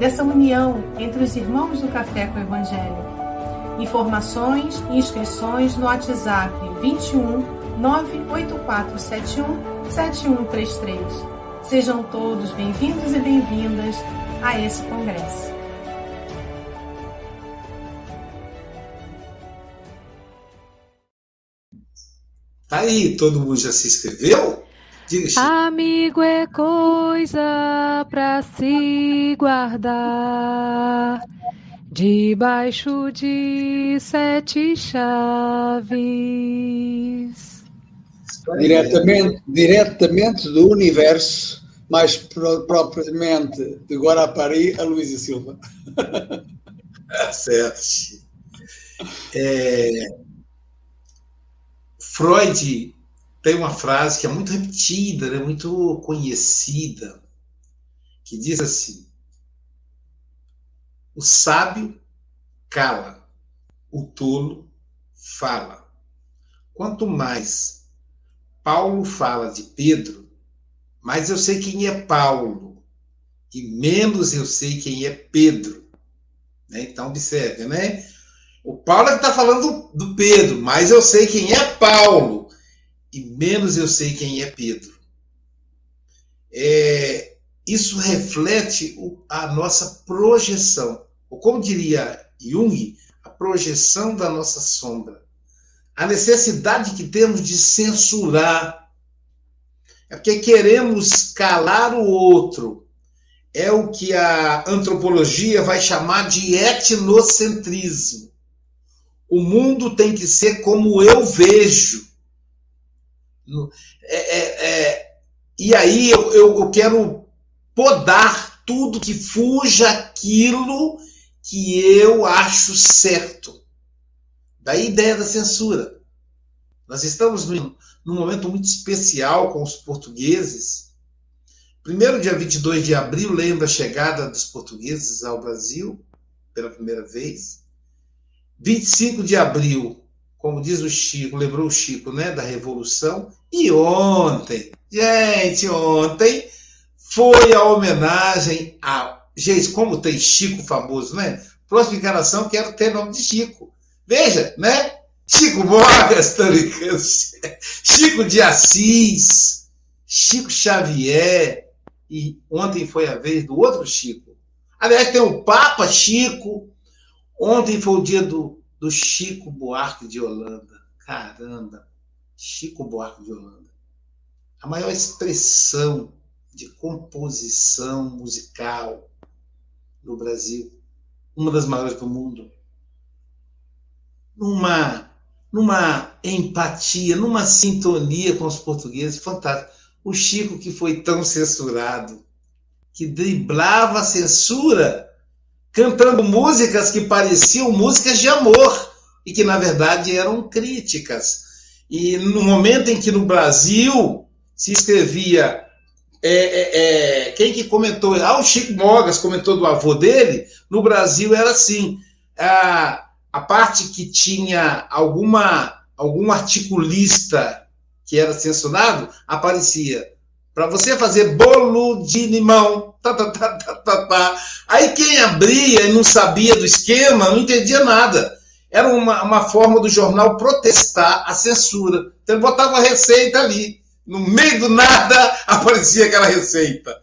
dessa união entre os irmãos do Café com o Evangelho. Informações e inscrições no WhatsApp 21 98471 7133. Sejam todos bem-vindos e bem-vindas a esse congresso. Tá aí, todo mundo já se inscreveu? Amigo é coisa para se guardar debaixo de sete chaves. Diretamente, diretamente do universo, mais pro, propriamente de Guarapari, a Luísa Silva. Ah, certo. É, Freud tem uma frase que é muito repetida, né, muito conhecida, que diz assim: O sábio cala, o tolo fala. Quanto mais Paulo fala de Pedro, mais eu sei quem é Paulo, e menos eu sei quem é Pedro. Né? Então, observe, né? O Paulo é que está falando do Pedro, mas eu sei quem é Paulo e menos eu sei quem é Pedro. É, isso reflete a nossa projeção, ou como diria Jung, a projeção da nossa sombra. A necessidade que temos de censurar. É porque queremos calar o outro. É o que a antropologia vai chamar de etnocentrismo. O mundo tem que ser como eu vejo. É, é, é, e aí eu, eu, eu quero podar tudo que fuja aquilo que eu acho certo. Daí a ideia da censura. Nós estamos num, num momento muito especial com os portugueses. Primeiro, dia 22 de abril, lembra a chegada dos portugueses ao Brasil pela primeira vez. 25 de abril, como diz o Chico, lembrou o Chico, né, da Revolução. E ontem, gente, ontem foi a homenagem a. Gente, como tem Chico famoso, né? Próxima encarnação, quero ter nome de Chico. Veja, né? Chico Mogas, tô Chico de Assis, Chico Xavier, e ontem foi a vez do outro Chico. Aliás, tem o Papa Chico. Ontem foi o dia do, do Chico Buarque de Holanda. Caramba, Chico Buarque de Holanda. A maior expressão de composição musical no Brasil, uma das maiores do mundo. Numa, numa empatia, numa sintonia com os portugueses, fantástico. O Chico que foi tão censurado, que driblava a censura, cantando músicas que pareciam músicas de amor e que na verdade eram críticas e no momento em que no Brasil se escrevia. É, é, é, quem que comentou? Ah, o Chico Mogas comentou do avô dele. No Brasil era assim: a, a parte que tinha alguma algum articulista que era censurado aparecia para você fazer bolo de limão. Tá, tá, tá, tá, tá, tá. Aí quem abria e não sabia do esquema não entendia nada era uma, uma forma do jornal protestar a censura. Então ele botava a receita ali. No meio do nada aparecia aquela receita.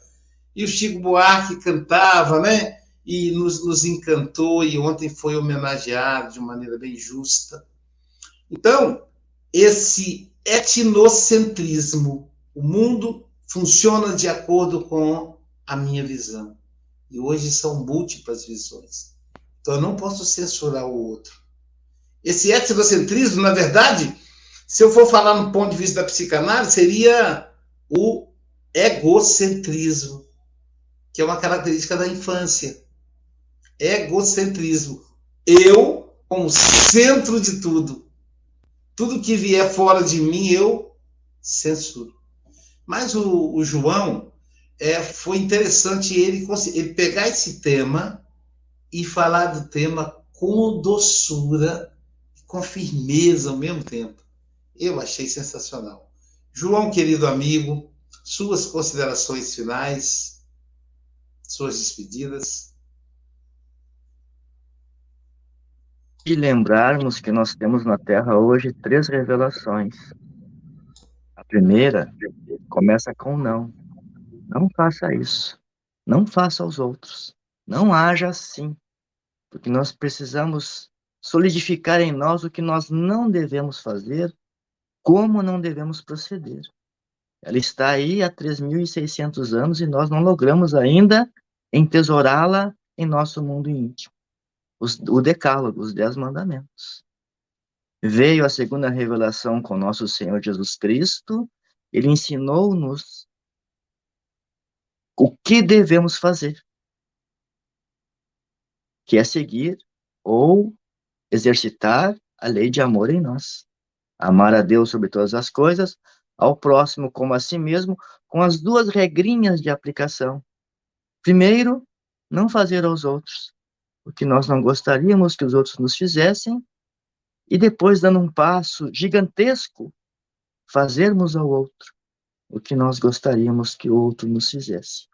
E o Chico Buarque cantava, né? E nos, nos encantou, e ontem foi homenageado de maneira bem justa. Então, esse etnocentrismo, o mundo funciona de acordo com a minha visão. E hoje são múltiplas visões. Então eu não posso censurar o outro. Esse etnocentrismo, na verdade, se eu for falar no ponto de vista da psicanálise, seria o egocentrismo, que é uma característica da infância. Egocentrismo. Eu como centro de tudo. Tudo que vier fora de mim, eu censuro. Mas o, o João, é, foi interessante ele, ele pegar esse tema e falar do tema com doçura, com firmeza ao mesmo tempo. Eu achei sensacional. João, querido amigo, suas considerações finais, suas despedidas. E lembrarmos que nós temos na Terra hoje três revelações. A primeira começa com não. Não faça isso. Não faça aos outros. Não haja assim. Porque nós precisamos solidificar em nós o que nós não devemos fazer, como não devemos proceder. Ela está aí há 3.600 anos e nós não logramos ainda entesourá-la em nosso mundo íntimo. Os, o Decálogo, os Dez Mandamentos. Veio a segunda revelação com nosso Senhor Jesus Cristo, ele ensinou-nos o que devemos fazer, que é seguir ou exercitar a lei de amor em nós. Amar a Deus sobre todas as coisas, ao próximo como a si mesmo, com as duas regrinhas de aplicação. Primeiro, não fazer aos outros o que nós não gostaríamos que os outros nos fizessem, e depois, dando um passo gigantesco, fazermos ao outro o que nós gostaríamos que o outro nos fizesse.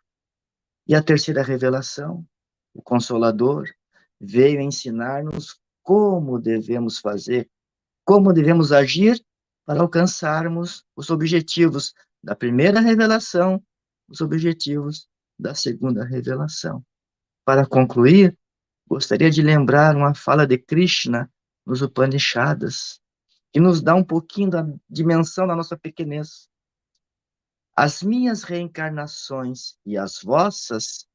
E a terceira revelação, o Consolador, veio ensinar-nos como devemos fazer, como devemos agir para alcançarmos os objetivos da primeira revelação, os objetivos da segunda revelação. Para concluir, gostaria de lembrar uma fala de Krishna nos Upanishadas, que nos dá um pouquinho da dimensão da nossa pequenez. As minhas reencarnações e as vossas,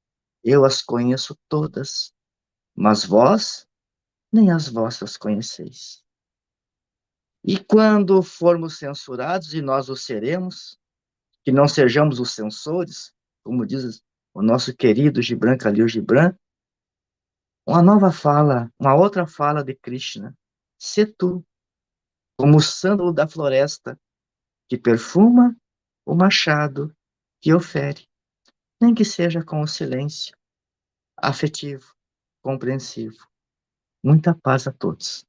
eu as conheço todas, mas vós nem as vossas conheceis. E quando formos censurados, e nós o seremos, que não sejamos os censores, como diz o nosso querido Gibran Khalil Gibran, uma nova fala, uma outra fala de Krishna, se tu, como o sândalo da floresta, que perfuma o machado que ofere, nem que seja com o silêncio, afetivo, compreensivo. Muita paz a todos.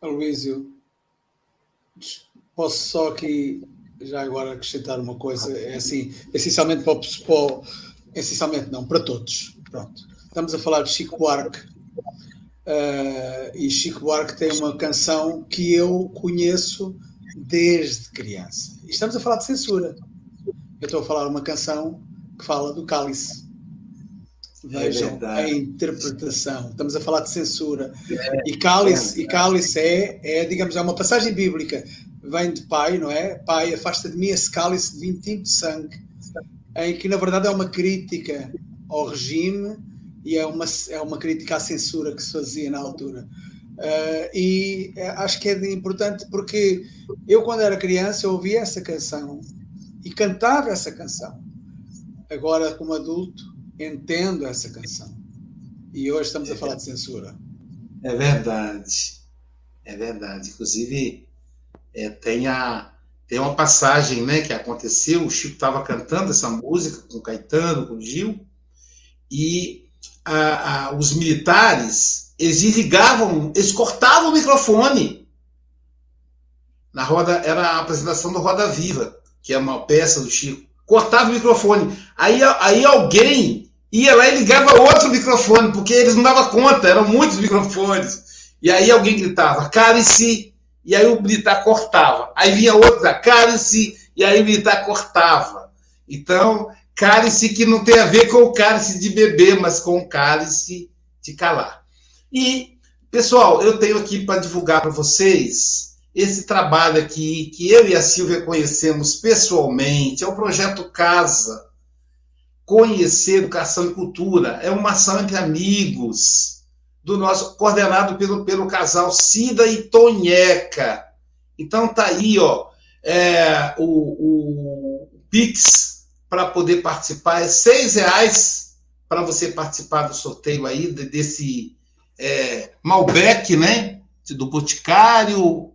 Aloísio, posso só aqui já agora acrescentar uma coisa, é assim, essencialmente para, o, essencialmente não, para todos. Pronto. Estamos a falar de Chico Buarque, Uh, e Chico Buarque tem uma canção que eu conheço desde criança. E estamos a falar de censura. Eu estou a falar uma canção que fala do cálice. Vejam é a interpretação. Estamos a falar de censura. É, e cálice, é, e cálice é, é, digamos, é uma passagem bíblica. Vem de pai, não é? Pai, afasta de mim esse cálice de vinho tinto de sangue. Em que, na verdade, é uma crítica ao regime e é uma, é uma crítica à censura que se fazia na altura. Uh, e eh, acho que é importante porque eu, quando era criança, ouvia essa canção e cantava essa canção. Agora, como adulto, entendo essa canção. E hoje estamos a falar de censura. É verdade. É verdade. Inclusive, é, tem, a, tem uma passagem né, que aconteceu, o Chico estava cantando essa música com o Caetano, com o Gil, e a, a, os militares, eles desligavam, eles cortavam o microfone. Na roda, era a apresentação do Roda Viva, que é uma peça do Chico. Cortava o microfone. Aí, aí alguém ia lá e ligava outro microfone, porque eles não davam conta, eram muitos microfones. E aí alguém gritava, cale-se, e aí o militar cortava. Aí vinha outro, cale-se, e aí o militar cortava. Então, cálice que não tem a ver com o cálice de beber, mas com o cálice de calar. E, pessoal, eu tenho aqui para divulgar para vocês esse trabalho aqui que eu e a Silvia conhecemos pessoalmente, é o projeto Casa. Conhecer Educação e Cultura. É uma ação entre amigos, do nosso coordenado pelo, pelo casal Cida e Tonheca. Então tá aí, ó, é, o, o Pix para poder participar. É seis reais para você participar do sorteio aí desse é, Malbec, né? Do Boticário,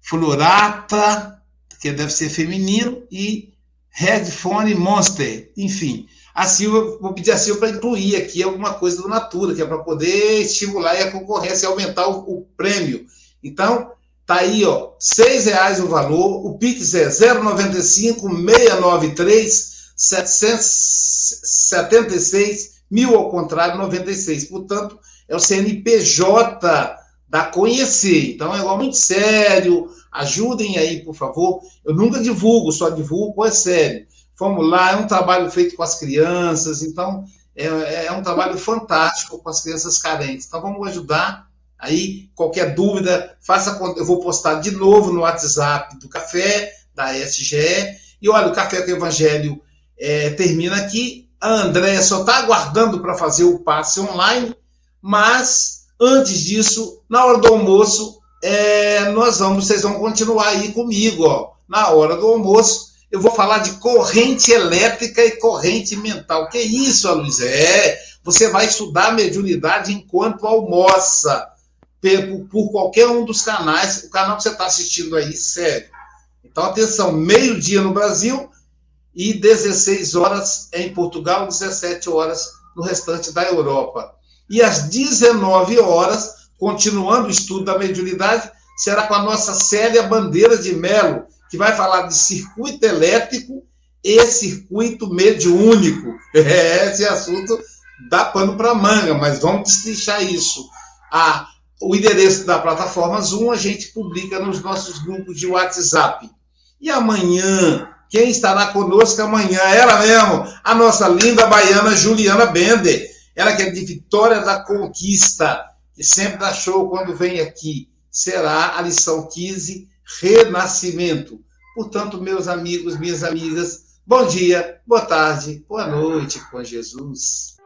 Florata, que deve ser feminino, e Headphone Monster, enfim. A Silva, vou pedir a Silva para incluir aqui alguma coisa do Natura, que é para poder estimular a concorrência e aumentar o, o prêmio. Então, tá aí, ó, seis reais o valor, o Pix é 095 693 776 mil ao contrário, 96. Portanto, é o CNPJ da Conhecer. Então, é igual muito sério. Ajudem aí, por favor. Eu nunca divulgo, só divulgo é sério. Fomos lá, é um trabalho feito com as crianças, então é, é um trabalho fantástico com as crianças carentes. Então, vamos ajudar. Aí, qualquer dúvida, faça. Eu vou postar de novo no WhatsApp do Café, da SGE. E olha, o Café com Evangelho é, termina aqui. A Andréia só está aguardando para fazer o passe online, mas antes disso, na hora do almoço, é, nós vamos, vocês vão continuar aí comigo, ó. Na hora do almoço, eu vou falar de corrente elétrica e corrente mental. Que isso, Luiz? É, você vai estudar mediunidade enquanto almoça, por, por qualquer um dos canais, o canal que você está assistindo aí, sério. Então, atenção, meio-dia no Brasil, e 16 horas em Portugal, 17 horas no restante da Europa. E às 19 horas, continuando o estudo da mediunidade, será com a nossa Célia Bandeira de Melo, que vai falar de circuito elétrico e circuito mediúnico. É, esse assunto dá pano para manga, mas vamos destrinchar isso. Ah, o endereço da plataforma Zoom a gente publica nos nossos grupos de WhatsApp. E amanhã, quem estará conosco amanhã? Ela mesmo, a nossa linda baiana Juliana Bender. Ela que é de Vitória da Conquista, que sempre dá show quando vem aqui. Será a lição 15, Renascimento. Portanto, meus amigos, minhas amigas, bom dia, boa tarde, boa noite com Jesus.